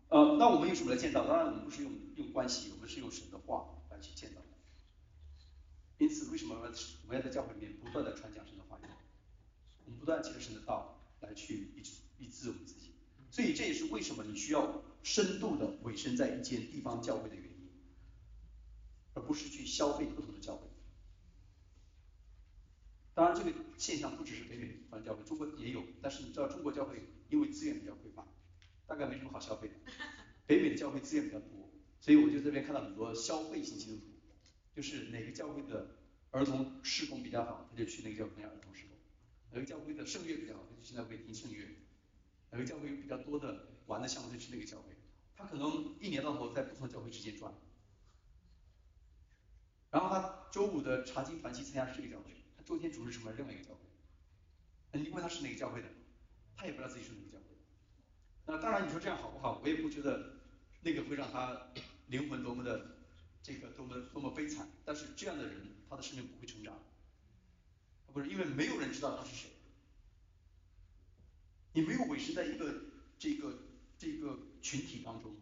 呃，那我们用什么来建造？当然我们不是用用关系，我们是用神的话来去建造。因此，为什么我们要在教会里面不断的传讲神的话语？我们不断借着神的道来去医治医治我们自己。所以这也是为什么你需要深度的委身在一间地方教会的原因，而不是去消费不同的教会。当然，这个现象不只是北美方教会，中国也有。但是你知道，中国教会因为资源比较匮乏，大概没什么好消费的。北美的教会资源比较多，所以我就这边看到很多消费型基督徒，就是哪个教会的儿童侍工比较好，他就去那个教会参加儿童侍工；哪个教会的圣乐比较好，他就去那会听圣乐；哪个教会有比较多的玩的项目，就去那个教会。他可能一年到头在不同教会之间转，然后他周五的查经团契参加是这个教会。周天主日什么另外一个教会，你问他是哪个教会的，他也不知道自己是哪个教会的。那当然你说这样好不好？我也不觉得那个会让他灵魂多么的这个多么多么悲惨，但是这样的人他的生命不会成长，不是因为没有人知道他是谁，你没有委身在一个这个这个群体当中，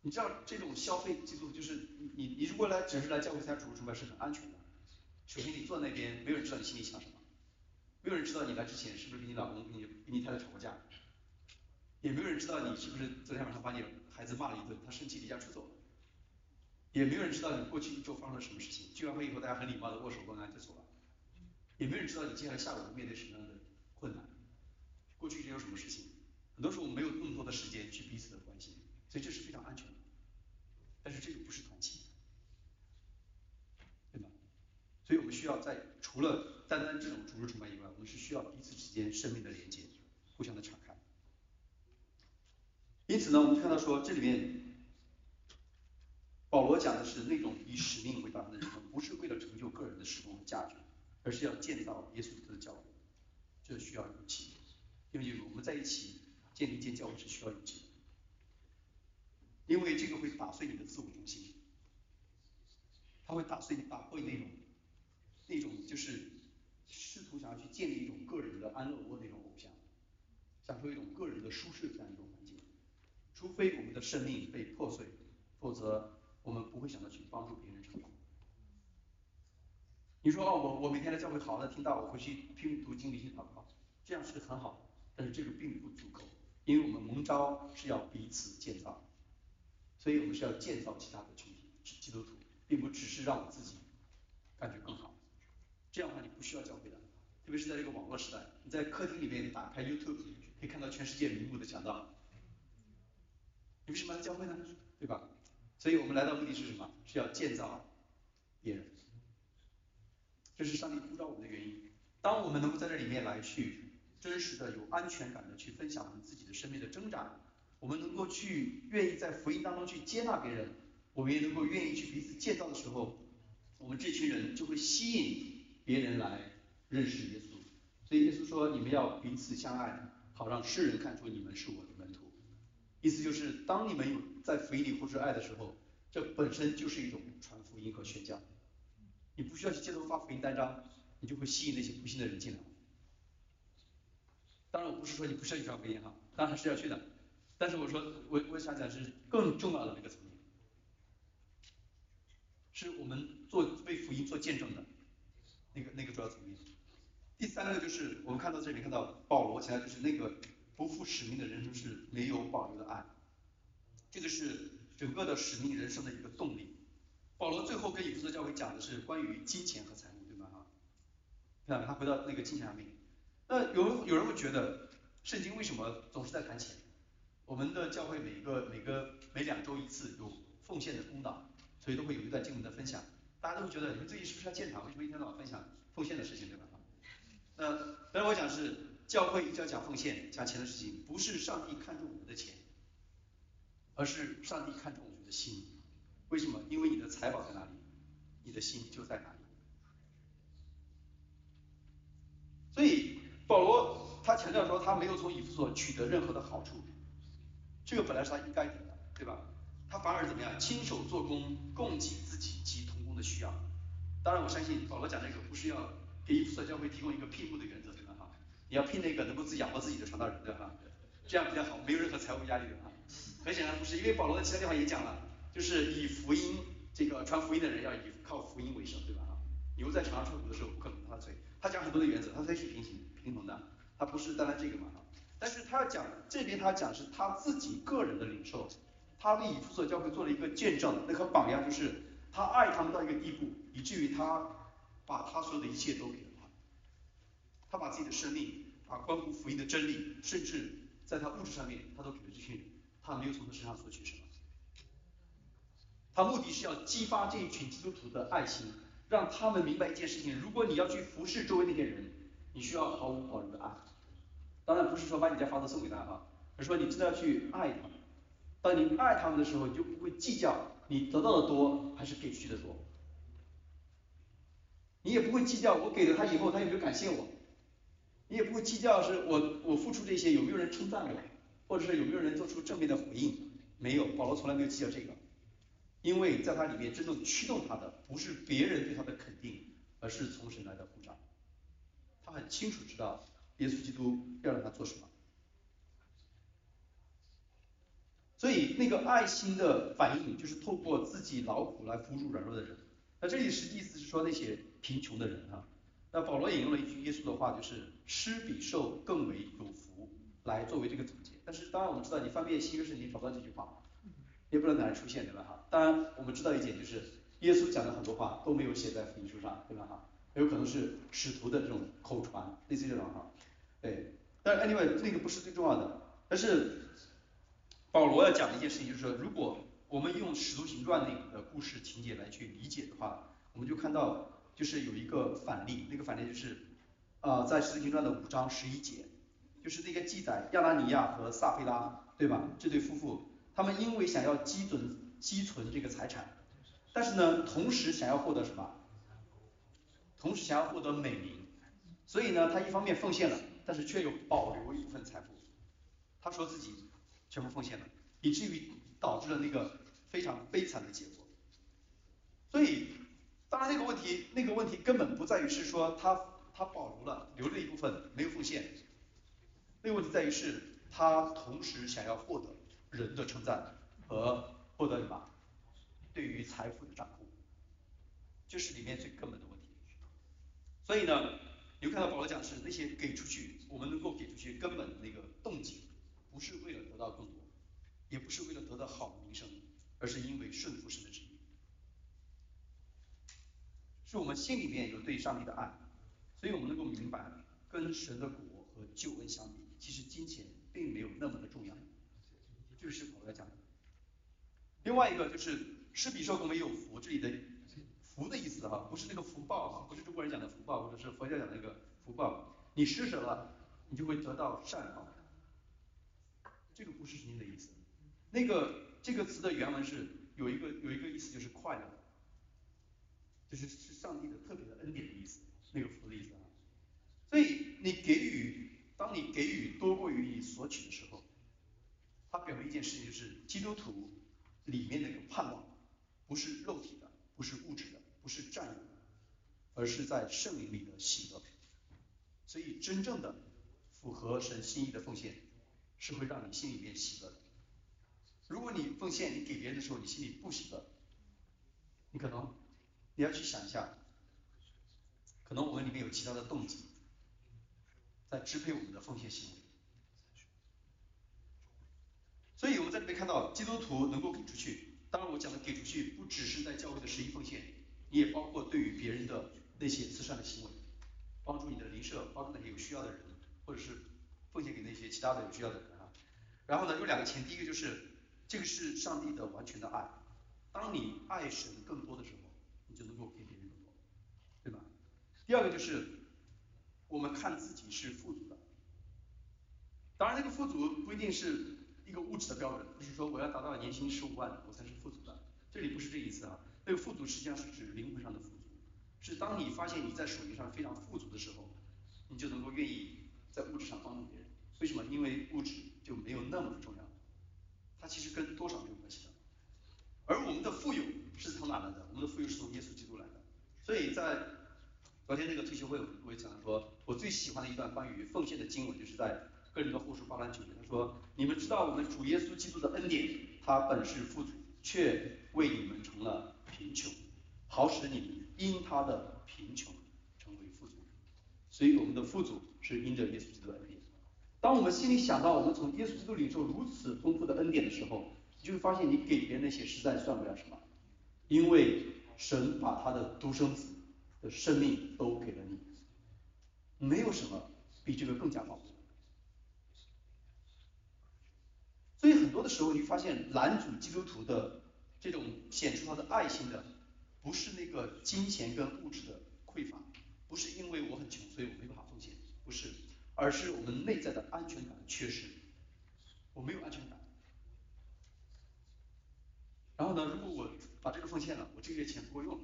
你知道这种消费记录就是你你你如果来只是来教会参加主日崇拜是很安全的，首先你坐在那边没有人知道你心里想什么，没有人知道你来之前是不是跟你老公跟你跟你太太吵过架。也没有人知道你是不是昨天晚上把你孩子骂了一顿，他生气离家出走。也没有人知道你过去一周发生了什么事情，聚完会以后大家很礼貌的握手问安就走了。也没有人知道你接下来下午会面对什么样的困难，过去一直有什么事情。很多时候我们没有那么多的时间去彼此的关心，所以这是非常安全的。但是这个不是团契，对吧？所以我们需要在除了单单这种主日崇拜以外，我们是需要彼此之间生命的连接，互相的敞开。因此呢，我们看到说这里面，保罗讲的是那种以使命为导向的人生，不是为了成就个人的施工和价值，而是要建造耶稣的教会，这需要勇气。因为我们在一起建立一间教会是需要勇气的，因为这个会打碎你的自我中心，它会打碎你、打破那种那种就是试图想要去建立一种个人的安乐窝那种偶像，享受一种个人的舒适这样一种环境。除非我们的生命被破碎，否则我们不会想到去帮助别人成长。你说哦，我我每天来教会好好的听到，我回去拼命读经、理性祷告，这样是很好，但是这个并不足够，因为我们蒙召是要彼此建造，所以我们是要建造其他的群体，基督徒，并不只是让我自己感觉更好。这样的话你不需要教会的，特别是在这个网络时代，你在客厅里面打开 YouTube，可以看到全世界名目的讲道。为什么来教会呢？对吧？所以我们来到目的是什么？是要建造别人，这是上帝呼召我们的原因。当我们能够在这里面来去真实的、有安全感的去分享我们自己的生命的挣扎，我们能够去愿意在福音当中去接纳别人，我们也能够愿意去彼此建造的时候，我们这群人就会吸引别人来认识耶稣。所以耶稣说：“你们要彼此相爱，好让世人看出你们是我的门徒。”意思就是，当你们有在福音里获知爱的时候，这本身就是一种传福音和宣教。你不需要去街头发福音单张，你就会吸引那些不信的人进来。当然，我不是说你不需要去传福音哈，当然还是要去的。但是我说，我我想讲是更重要的那个层面，是我们做为福音做见证的那个那个主要层面。第三个就是我们看到这里面看到保罗强调就是那个。不负使命的人生是没有保留的爱，这个是整个的使命人生的一个动力。保罗最后跟以弗所教会讲的是关于金钱和财富，对吗？哈，看他回到那个金钱上面。那有有人会觉得，圣经为什么总是在谈钱？我们的教会每个每个每两周一次有奉献的公道，所以都会有一段经文的分享。大家都会觉得，你们最近是不是要建堂？为什么一天到晚分享奉献的事情，对吧？那本来我讲是。教会一直要讲奉献、讲钱的事情，不是上帝看重我们的钱，而是上帝看重我们的心。为什么？因为你的财宝在哪里，你的心就在哪里。所以保罗他强调说，他没有从以弗所取得任何的好处，这个本来是他应该得的，对吧？他反而怎么样，亲手做工，供给自己需要。当然，我相信保罗讲这个不是要给以弗所教会提供一个庇护的原则。对吧哈你要聘那个能够自己养活自己的传道人，对吧？这样比较好，没有任何财务压力的哈。很显然不是，因为保罗在其他地方也讲了，就是以福音这个传福音的人要以靠福音为生，对吧？哈，牛在场上穿苦的时候不可能他的嘴。他讲很多的原则，他非是平行平衡的，他不是单单这个嘛哈。但是他要讲这边他讲是他自己个人的领受，他为以弗所教会做了一个见证，那个榜样就是他爱他们到一个地步，以至于他把他所有的一切都给了。他他把自己的生命，把关乎福音的真理，甚至在他物质上面，他都给了这些人，他没有从他身上索取什么。他目的是要激发这一群基督徒的爱心，让他们明白一件事情：如果你要去服侍周围那些人，你需要毫无保留的爱。当然不是说把你家房子送给他啊，而是说你真的要去爱他。当你爱他们的时候，你就不会计较你得到的多还是给出去的多，你也不会计较我给了他以后他有没有感谢我。你也不会计较是我我付出这些有没有人称赞我，或者是有没有人做出正面的回应，没有，保罗从来没有计较这个。因为在他里面真正驱动他的不是别人对他的肯定，而是从神来的呼召。他很清楚知道耶稣基督要让他做什么。所以那个爱心的反应就是透过自己劳苦来扶助软弱的人。那这里实际意思是说那些贫穷的人啊。那保罗引用了一句耶稣的话，就是施比受更为有福，来作为这个总结。但是当然我们知道，你翻遍新约圣经找不到这句话，也不知道哪里出现，对吧？哈。当然我们知道一点就是耶稣讲的很多话都没有写在福音书上，对吧？哈。有可能是使徒的这种口传，类似这种哈。对。但是 anyway 那个不是最重要的，但是。保罗要讲的一件事情就是说，如果我们用《使徒行传》那个故事情节来去理解的话，我们就看到就是有一个反例，那个反例就是呃在《使徒行传》的五章十一节，就是那个记载亚拿尼亚和撒菲拉，对吧？这对夫妇，他们因为想要积存积存这个财产，但是呢，同时想要获得什么？同时想要获得美名，所以呢，他一方面奉献了，但是却又保留一部分财富。他说自己。全部奉献了，以至于导致了那个非常悲惨的结果。所以，当然那个问题，那个问题根本不在于是说他他保留了，留了一部分没有奉献。那个问题在于是他同时想要获得人的称赞和获得什么？对于财富的掌控，这是里面最根本的问题。所以呢，你会看到保罗讲是那些给出去，我们能够给出去根本的那个动机。不是为了得到更多，也不是为了得到好的名声，而是因为顺服神的旨意，是我们心里面有对上帝的爱，所以我们能够明白，跟神的国和救恩相比，其实金钱并没有那么的重要。这是保罗讲的。另外一个就是施比受更为有福，这里的福的意思哈，不是那个福报哈，不是中国人讲的福报，或者是佛教讲的那个福报，你施舍了，你就会得到善报。这个不是您的意思，那个这个词的原文是有一个有一个意思就是快乐，就是是上帝的特别的恩典的意思，那个福的意思啊。所以你给予，当你给予多过于你索取的时候，它表明一件事情就是基督徒里面那个盼望，不是肉体的，不是物质的，不是占有的，而是在圣灵里的喜乐。所以真正的符合神心意的奉献。是会让你心里面喜乐的。如果你奉献，你给别人的时候，你心里不喜乐，你可能你要去想一下，可能我们里面有其他的动机在支配我们的奉献行为。所以我们在这边看到基督徒能够给出去，当然我讲的给出去不只是在教会的十一奉献，你也包括对于别人的那些慈善的行为，帮助你的邻舍，帮助那些有需要的人，或者是。奉献给那些其他的有需要的人啊，然后呢有两个前提，一个就是这个是上帝的完全的爱，当你爱神更多的时候，你就能够给别人更多，对吧？第二个就是我们看自己是富足的，当然这个富足不一定是一个物质的标准，不是说我要达到年薪十五万我才是富足的，这里不是这意思啊，那个富足实际上是指灵魂上的富足，是当你发现你在属灵上非常富足的时候，你就能够愿意。在物质上帮助别人，为什么？因为物质就没有那么的重要，它其实跟多少没有关系的。而我们的富有是从哪来的？我们的富有是从耶稣基督来的。所以在昨天那个退休会，我也讲了说，我最喜欢的一段关于奉献的经文，就是在个人的护书八兰九节，他说：你们知道我们主耶稣基督的恩典，他本是富足，却为你们成了贫穷，好使你们因他的贫穷成为富足。所以我们的富足。是因着耶稣基督的恩典。当我们心里想到我们从耶稣基督领受如此丰富的恩典的时候，你就会发现你给别人那些实在算不了什么，因为神把他的独生子的生命都给了你，没有什么比这个更加宝贵。所以很多的时候，你发现拦阻基督徒的这种显出他的爱心的，不是那个金钱跟物质的匮乏，不是因为我很穷，所以我没办法奉献。不是，而是我们内在的安全感缺失。我没有安全感。然后呢，如果我把这个奉献了，我这个月钱不够用。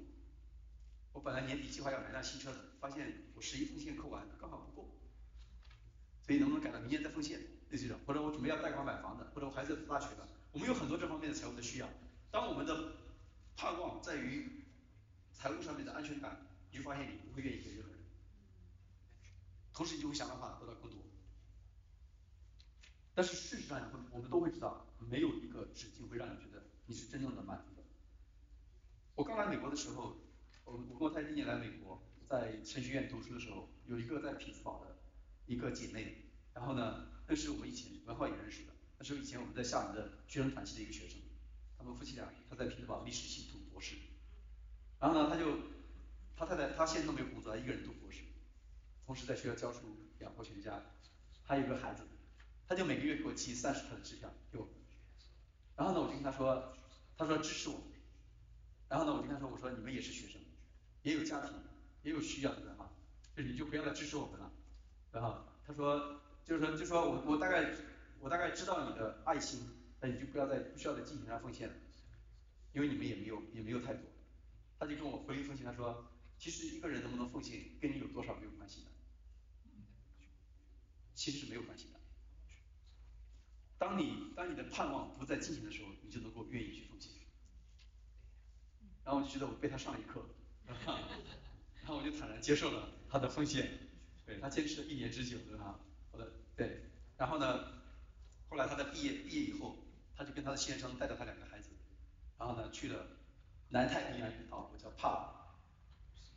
我本来年底计划要买辆新车的，发现我十一奉献扣完刚好不够。所以能不能改到明年再奉献？类似这种，或者我准备要贷款买房的，或者我孩子读大学的，我们有很多这方面的财务的需要。当我们的盼望在于财务上面的安全感，你就发现你不会愿意给任何人，同时你就会想办法得到更多。但是事实上，你会我们都会知道，没有一个纸巾会让你觉得你是真正的满足的。我刚来美国的时候，我我跟我太太第一年来美国，在程序院读书的时候，有一个在匹兹堡的一个姐妹，然后呢，那是我们以前文化也认识的，那是以前我们在厦门的学生团系的一个学生，他们夫妻俩，他在匹兹堡历史系读博士，然后呢，他就他太太他现在都没有工作，他一个人读博士，同时在学校教书养活全家，还有一个孩子。他就每个月给我寄三十块的支票给我，然后呢，我就跟他说，他说支持我，然后呢，我就跟他说，我说你们也是学生，也有家庭，也有需要的人哈，就你就不要再支持我们了，然后他说，就是说，就说我我大概我大概知道你的爱心，那你就不要再不需要在金钱上奉献了，因为你们也没有也没有太多，他就跟我回应奉献，他说，其实一个人能不能奉献跟你有多少没有关系的，其实是没有关系的。当你当你的盼望不在金钱的时候，你就能够愿意去奉献。然后我就觉得我被他上了一课，然后我就坦然接受了他的奉献。对他坚持了一年之久，对吧？好的，对。然后呢，后来他在毕业毕业以后，他就跟他的先生带着他两个孩子，然后呢去了南太平洋一个岛国叫帕劳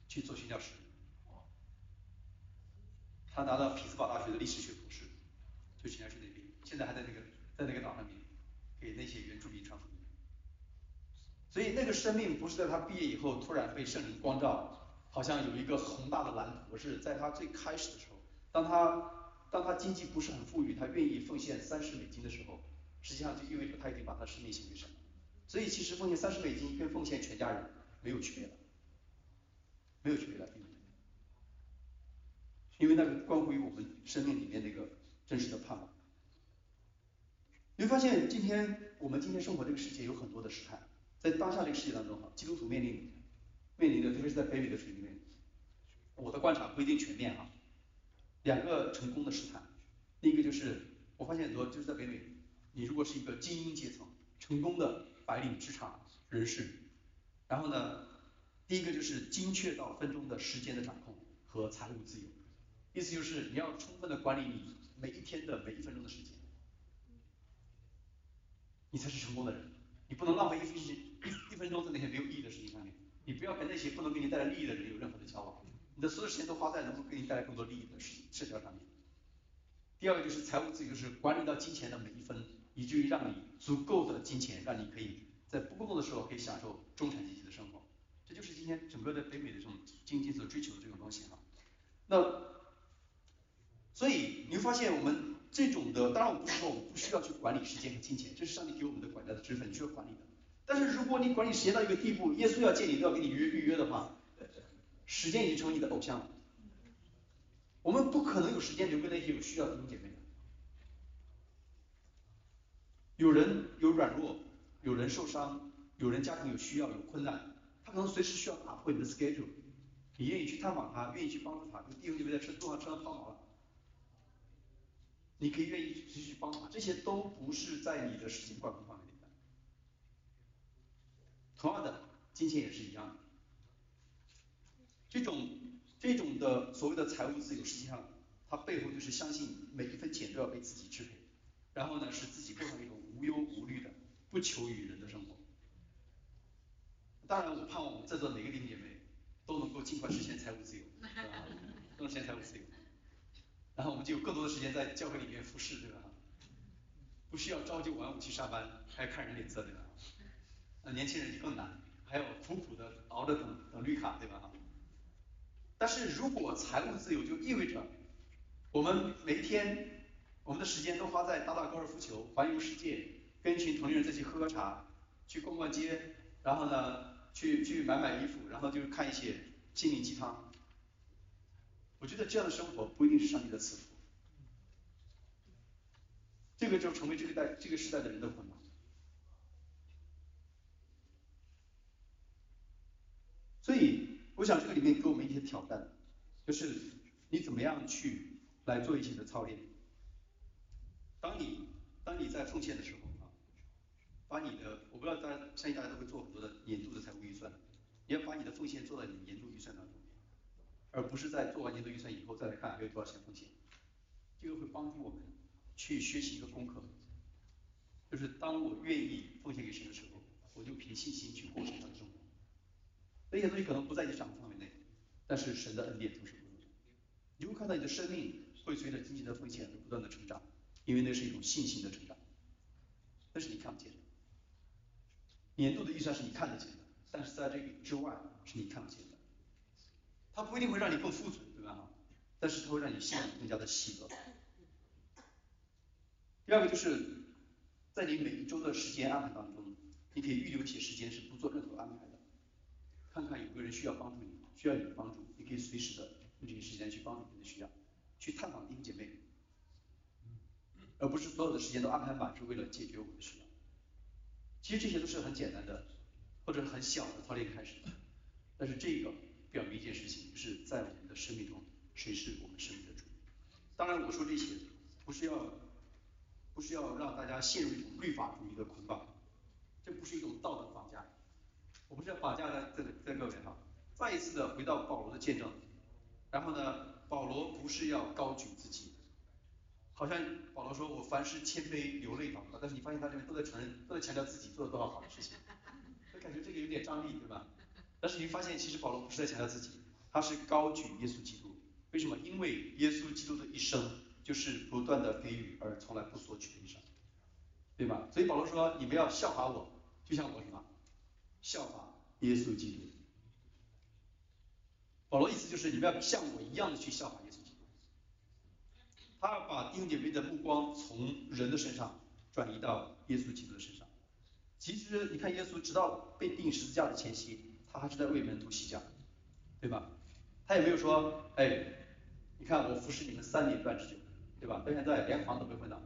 去做宣教师。他拿到匹兹堡大学的历史学博士，就现在去那边，现在还在那个。在那个岛上面，给那些原住民传福音。所以那个生命不是在他毕业以后突然被圣灵光照，好像有一个宏大的蓝图，而是在他最开始的时候，当他当他经济不是很富裕，他愿意奉献三十美金的时候，实际上就意味着他已经把他生命献给神。所以其实奉献三十美金跟奉献全家人没有区别的，没有区别的，因为那个关乎于我们生命里面那个真实的盼望。你会发现，今天我们今天生活这个世界有很多的试探，在当下这个世界当中哈，基督徒面临面临的，特别是在北美的水里面，我的观察不一定全面哈，两个成功的试探，第一个就是我发现很多就是在北美，你如果是一个精英阶层，成功的白领职场人士，然后呢，第一个就是精确到分钟的时间的掌控和财务自由，意思就是你要充分的管理你每一天的每一分钟的时间。你才是成功的人，你不能浪费一分一一分钟在那些没有意义的事情上面，你不要跟那些不能给你带来利益的人有任何的交往，你的所有时间都花在能够给你带来更多利益的事情社交上面。第二个就是财务自由，是管理到金钱的每一分，以至于让你足够的金钱，让你可以在不工作的时候可以享受中产阶级的生活。这就是今天整个的北美的这种经济所追求的这种东西哈。那所以你会发现我们。这种的，当然我们不是说我们不需要去管理时间和金钱，这是上帝给我们的管家的职分，你需要管理的。但是如果你管理时间到一个地步，耶稣要见你都要跟你约预约的话，时间已经成为你的偶像了。我们不可能有时间留给那些有需要的弟兄姐妹的。有人有软弱，有人受伤，有人家庭有需要有困难，他可能随时需要打破你的 schedule，你愿意去探访他，愿意去帮助他，弟兄姐妹在车路上车上抛锚了。你可以愿意继续帮他，这些都不是在你的时间管控范围里的。同样的，金钱也是一样的。这种这种的所谓的财务自由，实际上它背后就是相信每一分钱都要被自己支配，然后呢，使自己过上一种无忧无虑的、不求于人的生活。当然，我盼望我们在座每个弟兄姐妹都能够尽快实现财务自由，都能实现财务自由。然后我们就有更多的时间在教会里面服侍，对吧？不需要朝九晚五去上班，还要看人脸色，对吧？那年轻人就更难，还要苦苦的熬着等等绿卡，对吧？但是如果财务自由，就意味着我们每一天我们的时间都花在打打高尔夫球、环游世界、跟一群同龄人在一起喝喝茶、去逛逛街，然后呢去去买买衣服，然后就看一些心灵鸡汤。我觉得这样的生活不一定是上帝的赐福，这个就成为这个代这个时代的人的捆绑。所以，我想这个里面给我们一些挑战，就是你怎么样去来做一些的操练。当你当你在奉献的时候啊，把你的，我不知道大家相信大家都会做很多的年度的财务预算，你要把你的奉献做到你年度预算当中，而不是在做完年度预算以后再来看还有多少钱奉献，这个会帮助我们去学习一个功课，就是当我愿意奉献给神的时候，我就凭信心去过神的生活，那些东西可能不在你掌控范围内，但是神的恩典就是不容你会看到你的生命会随着经济的奉献而不断的成长，因为那是一种信心的成长，那是你看不见的。年度的预算是你看得见的，但是在这个之外是你看不见的。它不一定会让你更富足，对吧？哈，但是它会让你心里更加的喜乐。第二个就是在你每一周的时间安排当中，你可以预留一些时间是不做任何安排的。看看有个人需要帮助你，需要你的帮助，你可以随时的用这些时间去帮助你的需要，去探访弟兄姐妹，而不是所有的时间都安排满是为了解决我的需要。其实这些都是很简单的，或者很小的操练开始的，但是这个表明一件事情，就是在我们的生命中，谁是我们生命的主？当然我说这些，不是要，不是要让大家陷入一种律法主义的捆绑，这不是一种道德绑架，我不是要绑架在在在各位哈。再一次的回到保罗的见证，然后呢，保罗不是要高举自己。好像保罗说，我凡事谦卑流泪祷告，但是你发现他这边都在承认，都在强调自己做了多少好的事情，就感觉这个有点张力，对吧？但是你发现其实保罗不是在强调自己，他是高举耶稣基督。为什么？因为耶稣基督的一生就是不断的给予而从来不索取的一生，对吧？所以保罗说，你们要效法我，就像我什么？效法耶稣基督。保罗意思就是你们要像我一样的去效法耶稣基督。他要把弟兄姐妹的目光从人的身上转移到耶稣基督的身上。其实你看耶稣直到被钉十字架的前夕，他还是在为门徒洗脚，对吧？他也没有说，哎，你看我服侍你们三年半之久，对吧？到现在连床都没混到。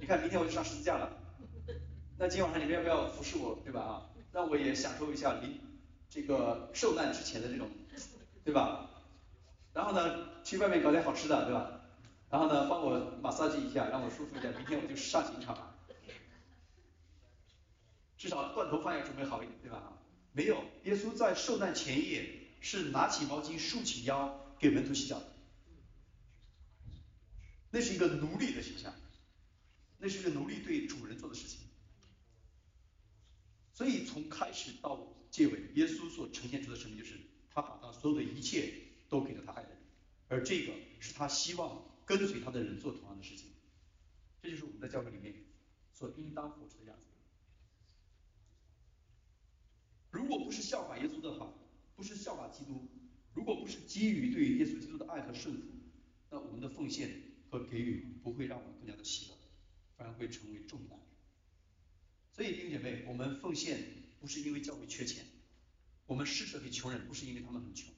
你看明天我就上十字架了，那今天晚上你们要不要服侍我，对吧？啊，让我也享受一下临这个受难之前的这种，对吧？然后呢，去外面搞点好吃的，对吧？然后呢，帮我马杀鸡一下，让我舒服一点，明天我就上刑场了。至少断头饭要准备好一点，对吧？没有，耶稣在受难前夜是拿起毛巾竖起腰给门徒洗脚，那是一个奴隶的形象，那是一个奴隶对主人做的事情。所以从开始到结尾，耶稣所呈现出的生命就是他把他所有的一切都给了他爱的人，而这个是他希望。跟随他的人做同样的事情，这就是我们在教会里面所应当活出的样子。如果不是效法耶稣的话，不是效法基督，如果不是基于对耶稣基督的爱和顺服，那我们的奉献和给予不会让我们更加的喜乐，反而会成为重担。所以弟兄姐妹，我们奉献不是因为教会缺钱，我们施舍给穷人不是因为他们很穷。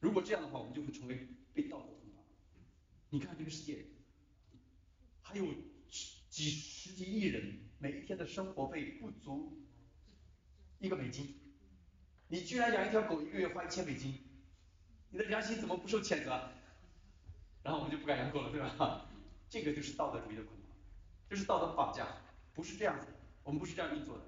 如果这样的话，我们就会成为被道德捆绑。你看这个世界，还有几十几亿人每一天的生活费不足一个美金，你居然养一条狗一个月花一千美金，你的良心怎么不受谴责？然后我们就不敢养狗了，对吧？这个就是道德主义的捆绑，这是道德绑架，不是这样子，我们不是这样运作的。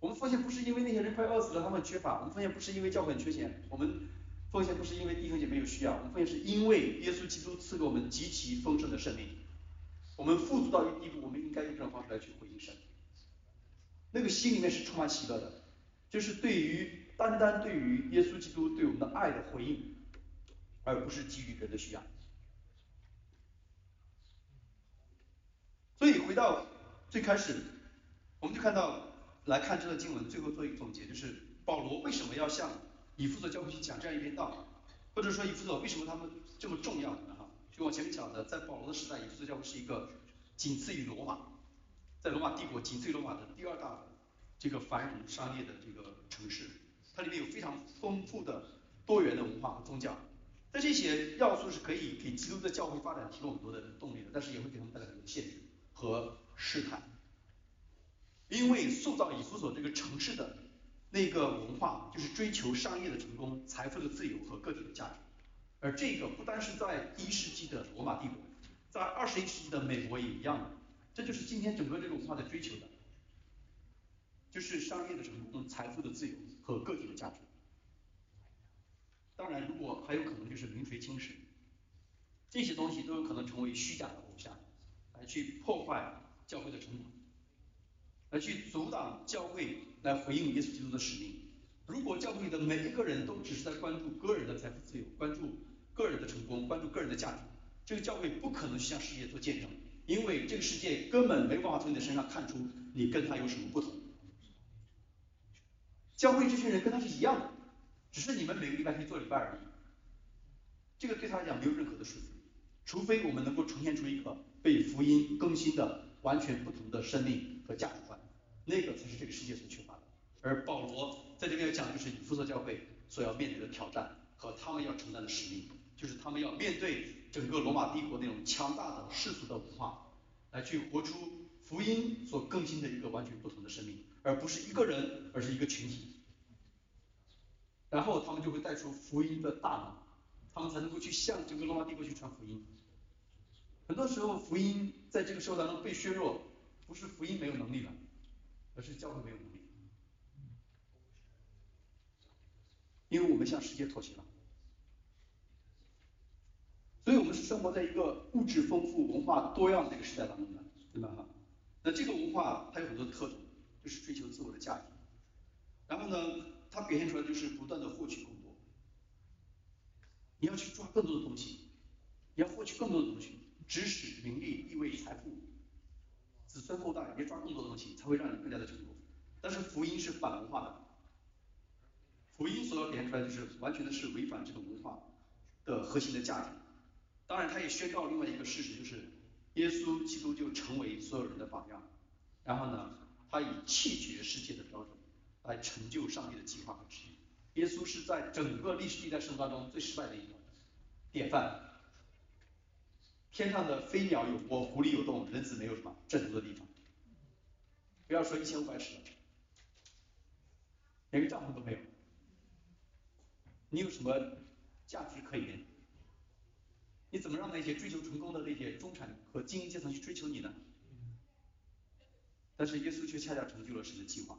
我们奉献不是因为那些人快饿死了，他们缺乏；我们奉献不是因为教会很缺钱，我们。奉献不是因为弟兄姐妹有需要，我们奉献是因为耶稣基督赐给我们极其丰盛的生命，我们富足到一地步，我们应该用这种方式来去回应神。那个心里面是充满喜乐的，就是对于单单对于耶稣基督对我们的爱的回应，而不是基于人的需要。所以回到最开始，我们就看到来看这段经文，最后做一个总结，就是保罗为什么要向。以弗所教会去讲这样一篇道，或者说以弗所为什么他们这么重要呢？就我前面讲的，在保罗的时代，以弗所教会是一个仅次于罗马，在罗马帝国仅次于罗马的第二大这个繁荣商业的这个城市，它里面有非常丰富的多元的文化和宗教，但这些要素是可以给基督的教会发展提供很多的动力的，但是也会给他们带来很多限制和试探，因为塑造以弗所这个城市的。那个文化就是追求商业的成功、财富的自由和个体的价值，而这个不单是在一世纪的罗马帝国，在二十一世纪的美国也一样的，这就是今天整个这种文化的追求的，就是商业的成功、财富的自由和个体的价值。当然，如果还有可能就是名垂青史，这些东西都有可能成为虚假的偶像，来去破坏教会的成果，来去阻挡教会来回应耶稣基督的使命。如果教会里的每一个人都只是在关注个人的财富自由、关注个人的成功、关注个人的价值，这个教会不可能去向世界做见证，因为这个世界根本没办法从你的身上看出你跟他有什么不同。教会这群人跟他是一样的，只是你们每个礼拜可以做礼拜而已。这个对他来讲没有任何的说服力，除非我们能够呈现出一个被福音更新的完全不同的生命和价值观，那个才是这个世界所缺乏的。而保罗在这边要讲，就是以弗所教会所要面对的挑战和他们要承担的使命，就是他们要面对整个罗马帝国那种强大的世俗的文化，来去活出福音所更新的一个完全不同的生命，而不是一个人，而是一个群体。然后他们就会带出福音的大能，他们才能够去向整个罗马帝国去传福音。很多时候福音在这个社会当中被削弱，不是福音没有能力了，而是教会没有能力。因为我们向世界妥协了，所以我们是生活在一个物质丰富、文化多样的这个时代当中的，对吧？哈，那这个文化它有很多特征，就是追求自我的价值，然后呢，它表现出来就是不断的获取更多，你要去抓更多的东西，你要获取更多的东西，知识、名利、地位、财富，子孙后代，你要抓更多的东西，才会让你更加的成功。但是福音是反文化的。福音所要表现出来就是完全的是违反这个文化的核心的价值。当然，他也宣告另外一个事实，就是耶稣基督就成为所有人的榜样。然后呢，他以弃绝世界的标准来成就上帝的计划和旨意。耶稣是在整个历史历代圣当中最失败的一个典范。天上的飞鸟有窝，狐狸有洞，人子没有什么正途的地方。不要说一千五百尺了，连个帐篷都没有。你有什么价值可言？你怎么让那些追求成功的那些中产和精英阶层去追求你呢？但是耶稣却恰恰成就了神的计划，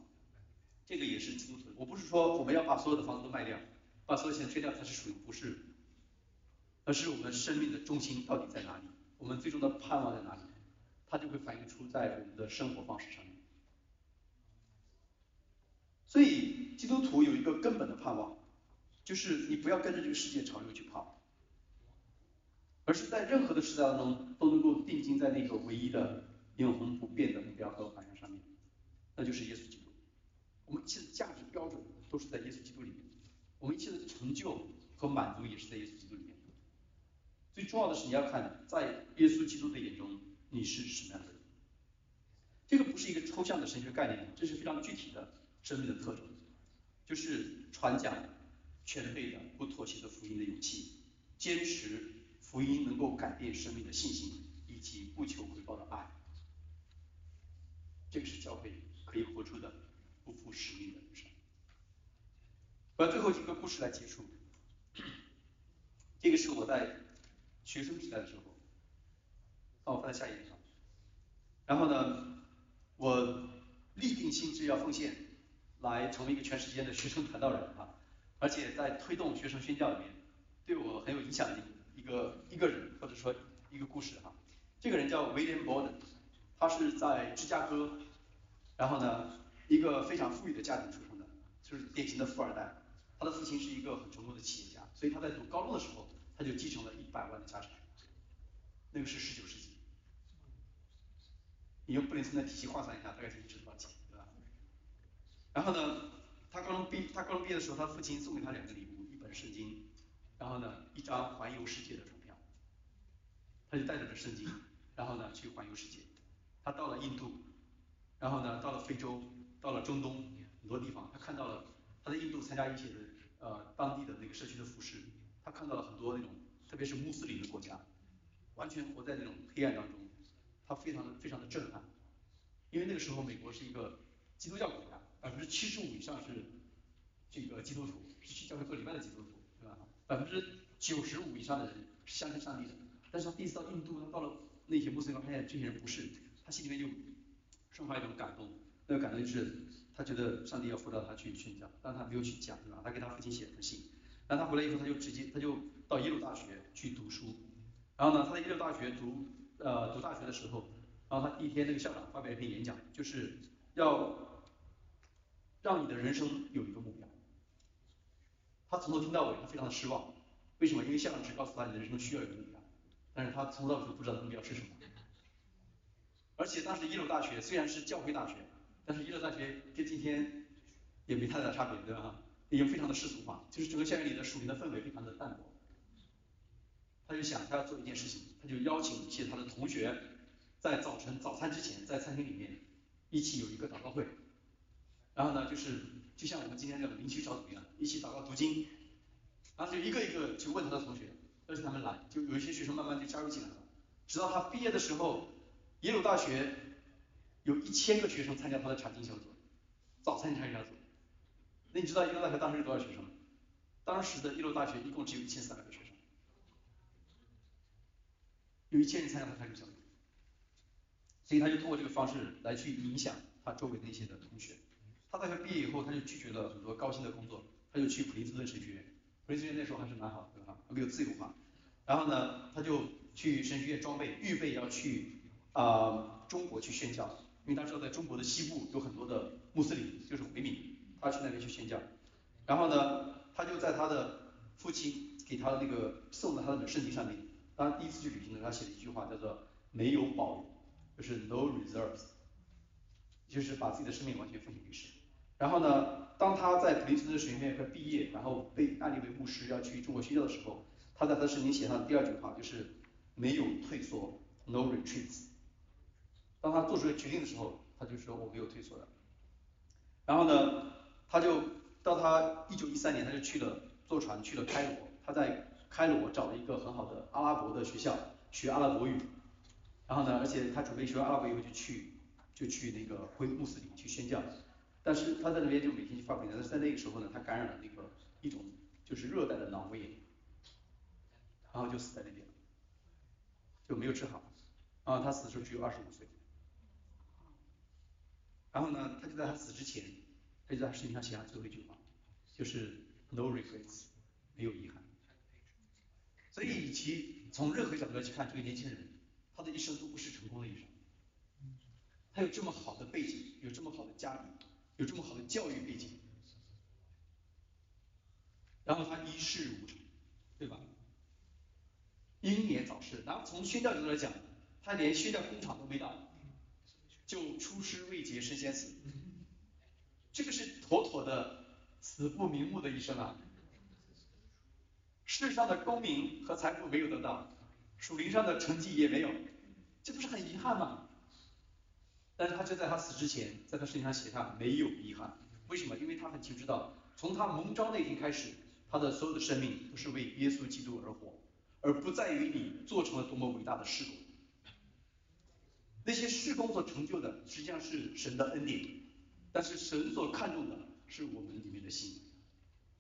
这个也是基督徒。我不是说我们要把所有的房子都卖掉，把所有钱捐掉它是属于不是，而是我们生命的中心到底在哪里？我们最终的盼望在哪里？它就会反映出在我们的生活方式上面。所以基督徒有一个根本的盼望。就是你不要跟着这个世界潮流去跑，而是在任何的时代当中都能够定睛在那个唯一的永恒不变的目标和方向上面，那就是耶稣基督。我们一切的价值标准都是在耶稣基督里面，我们一切的成就和满足也是在耶稣基督里面。最重要的是你要看在耶稣基督的眼中你是什么样的人。这个不是一个抽象的神学概念，这是非常具体的生命的特征，就是传讲。全备的不妥协的福音的勇气，坚持福音能够改变生命的信心，以及不求回报的爱，这个是教会可以活出的不负使命的人生。把最后几个故事来结束，这个是我在学生时代的时候，帮我放在下一页上。然后呢，我立定心志要奉献，来成为一个全世界的学生传道人。而且在推动学生宣教里面，对我很有影响的一个一个人或者说一个故事哈，这个人叫 William Borden，他是在芝加哥，然后呢一个非常富裕的家庭出生的，就是典型的富二代，他的父亲是一个很成功的企业家，所以他在读高中的时候他就继承了一百万的家产，那个是十九世纪，你用布林森的体系换算一下，大概是值多少钱，对吧？然后呢？他高中毕他高中毕业的时候，他父亲送给他两个礼物，一本圣经，然后呢一张环游世界的船票，他就带着这圣经，然后呢去环游世界。他到了印度，然后呢到了非洲，到了中东很多地方，他看到了他在印度参加一些的呃当地的那个社区的服饰，他看到了很多那种特别是穆斯林的国家，完全活在那种黑暗当中，他非常的非常的震撼，因为那个时候美国是一个基督教国家。百分之七十五以上是这个基督徒，是去教会做礼拜的基督徒，对吧？百分之九十五以上的人是相信上帝的，但是他第一次到印度，他到了那些穆斯林，发现这些人不是，他心里面就生发一种感动，那个感动就是他觉得上帝要辅导他去宣教，但他没有去讲，对吧？他给他父亲写了封信，然后他回来以后，他就直接他就到耶鲁大学去读书，然后呢，他在耶鲁大学读呃读大学的时候，然后他第一天那个校长发表一篇演讲，就是要让你的人生有一个目标。他从头听到尾，他非常的失望。为什么？因为校长只告诉他你的人生需要有目标，但是他从头到尾不知道目标是什么。而且当时耶鲁大学虽然是教会大学，但是耶鲁大学跟今天也没太大差别，对吧？已经非常的世俗化，就是整个校园里的属灵的氛围非常的淡薄。他就想他要做一件事情，他就邀请一些他的同学，在早晨早餐之前，在餐厅里面一起有一个祷告会，然后呢就是。就像我们今天这个灵修小组一样，一起祷告读经，然后就一个一个去问他的同学，邀请他们来，就有一些学生慢慢就加入进来了。直到他毕业的时候，耶鲁大学有一千个学生参加他的查经小组，早餐查经小组。那你知道耶鲁大学当时有多少学生吗？当时的耶鲁大学一共只有一千三百个学生，有一千人参加他的查经小组，所以他就通过这个方式来去影响他周围那些的同学。他大学毕业以后，他就拒绝了很多高薪的工作，他就去普林斯顿神学院。普林斯顿那时候还是蛮好的，对吧？没有自由化。然后呢，他就去神学院装备，预备要去啊中国去宣教，因为他知道在中国的西部有很多的穆斯林，就是回民，他去那边去宣教。然后呢，他就在他的父亲给他的那个送的他的圣经上面，当然第一次去旅行的时候，他写了一句话，叫做没有保留，就是 no reserves，就是把自己的生命完全奉献给神。然后呢，当他在普林斯顿神学院快毕业，然后被安利为牧师要去中国宣教的时候，他在他的圣经写上第二句话就是没有退缩，no retreats。当他做出决定的时候，他就说我没有退缩的。然后呢，他就到他一九一三年，他就去了坐船去了开罗，他在开罗找了一个很好的阿拉伯的学校学阿拉伯语。然后呢，而且他准备学完阿拉伯以后就去就去那个回穆斯林去宣教。但是他在那边就每天去发病，但是在那个时候呢，他感染了那个一种就是热带的脑膜炎，然后就死在那边，就没有治好，然后他死的时候只有二十五岁，然后呢，他就在他死之前，他就在身体上写下最后一句话，就是 no regrets，没有遗憾。所以，与其从任何角度来去看这个年轻人，他的一生都不是成功的一生，他有这么好的背景，有这么好的家庭。有这么好的教育背景，然后他一事无成，对吧？英年早逝。然后从宣教角度来讲，他连宣教工厂都没到，就出师未捷身先死，这个是妥妥的死不瞑目的一生啊！世上的功名和财富没有得到，属灵上的成绩也没有，这不是很遗憾吗？但是他就在他死之前，在他身上写下没有遗憾。为什么？因为他很清楚知道，从他蒙召那天开始，他的所有的生命都是为耶稣基督而活，而不在于你做成了多么伟大的事工。那些事工所成就的，实际上是神的恩典，但是神所看重的是我们里面的心。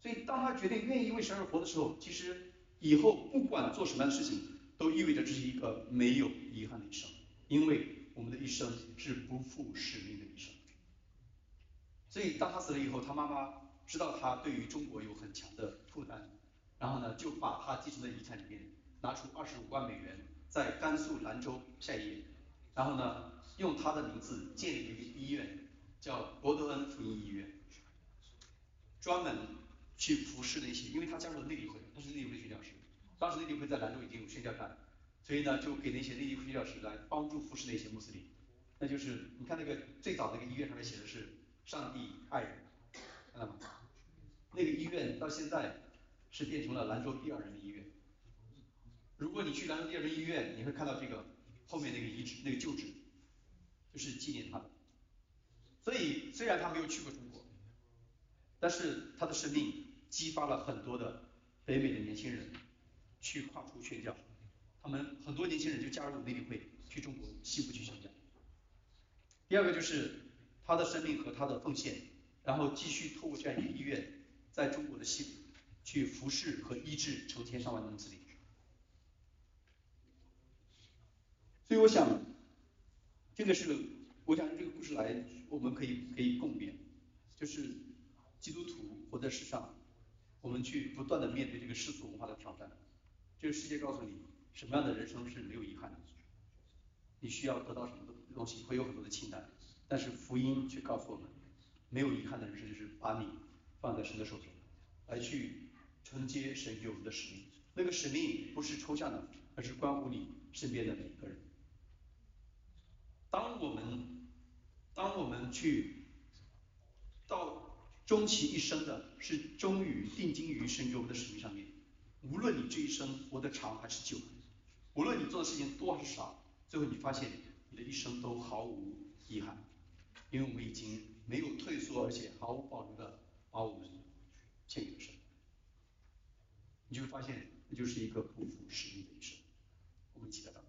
所以，当他决定愿意为神而活的时候，其实以后不管做什么样的事情，都意味着这是一个没有遗憾的一生，因为。我们的一生是不负使命的一生，所以当他死了以后，他妈妈知道他对于中国有很强的负担，然后呢就把他继承的遗产里面拿出二十五万美元，在甘肃兰州下业，然后呢用他的名字建立了一个医院，叫伯德恩福音医院，专门去服侍那些，因为他加入了内地会，他是内地会宣教师，当时内地会在兰州已经有宣教站。所以呢，就给那些内地宣教师来帮助服侍那些穆斯林。那就是你看那个最早那个医院上面写的是“上帝爱人”，看到吗？那个医院到现在是变成了兰州第二人民医院。如果你去兰州第二人民医院，你会看到这个后面那个遗址、那个旧址，就是纪念他的。所以虽然他没有去过中国，但是他的生命激发了很多的北美的年轻人去跨出宣教。他们很多年轻人就加入内地会，去中国西部去宣教。第二个就是他的生命和他的奉献，然后继续透过这样一个医院，在中国的西部去服侍和医治成千上万的穆斯林。所以我想，这个是我想用这个故事来，我们可以可以共勉，就是基督徒活在世上，我们去不断的面对这个世俗文化的挑战。这个世界告诉你，什么样的人生是没有遗憾的？你需要得到什么东西，会有很多的清单，但是福音却告诉我们，没有遗憾的人生就是把你放在神的手中，来去承接神给我们的使命。那个使命不是抽象的，而是关乎你身边的每一个人。当我们当我们去到终其一生的是忠于定睛于神给我们的使命上面。无论你这一生活得长还是久，无论你做的事情多还是少，最后你发现你的一生都毫无遗憾，因为我们已经没有退缩，而且毫无保留的把我们献给了神。你就会发现，那就是一个不负使命的一生。我们一起来祷告。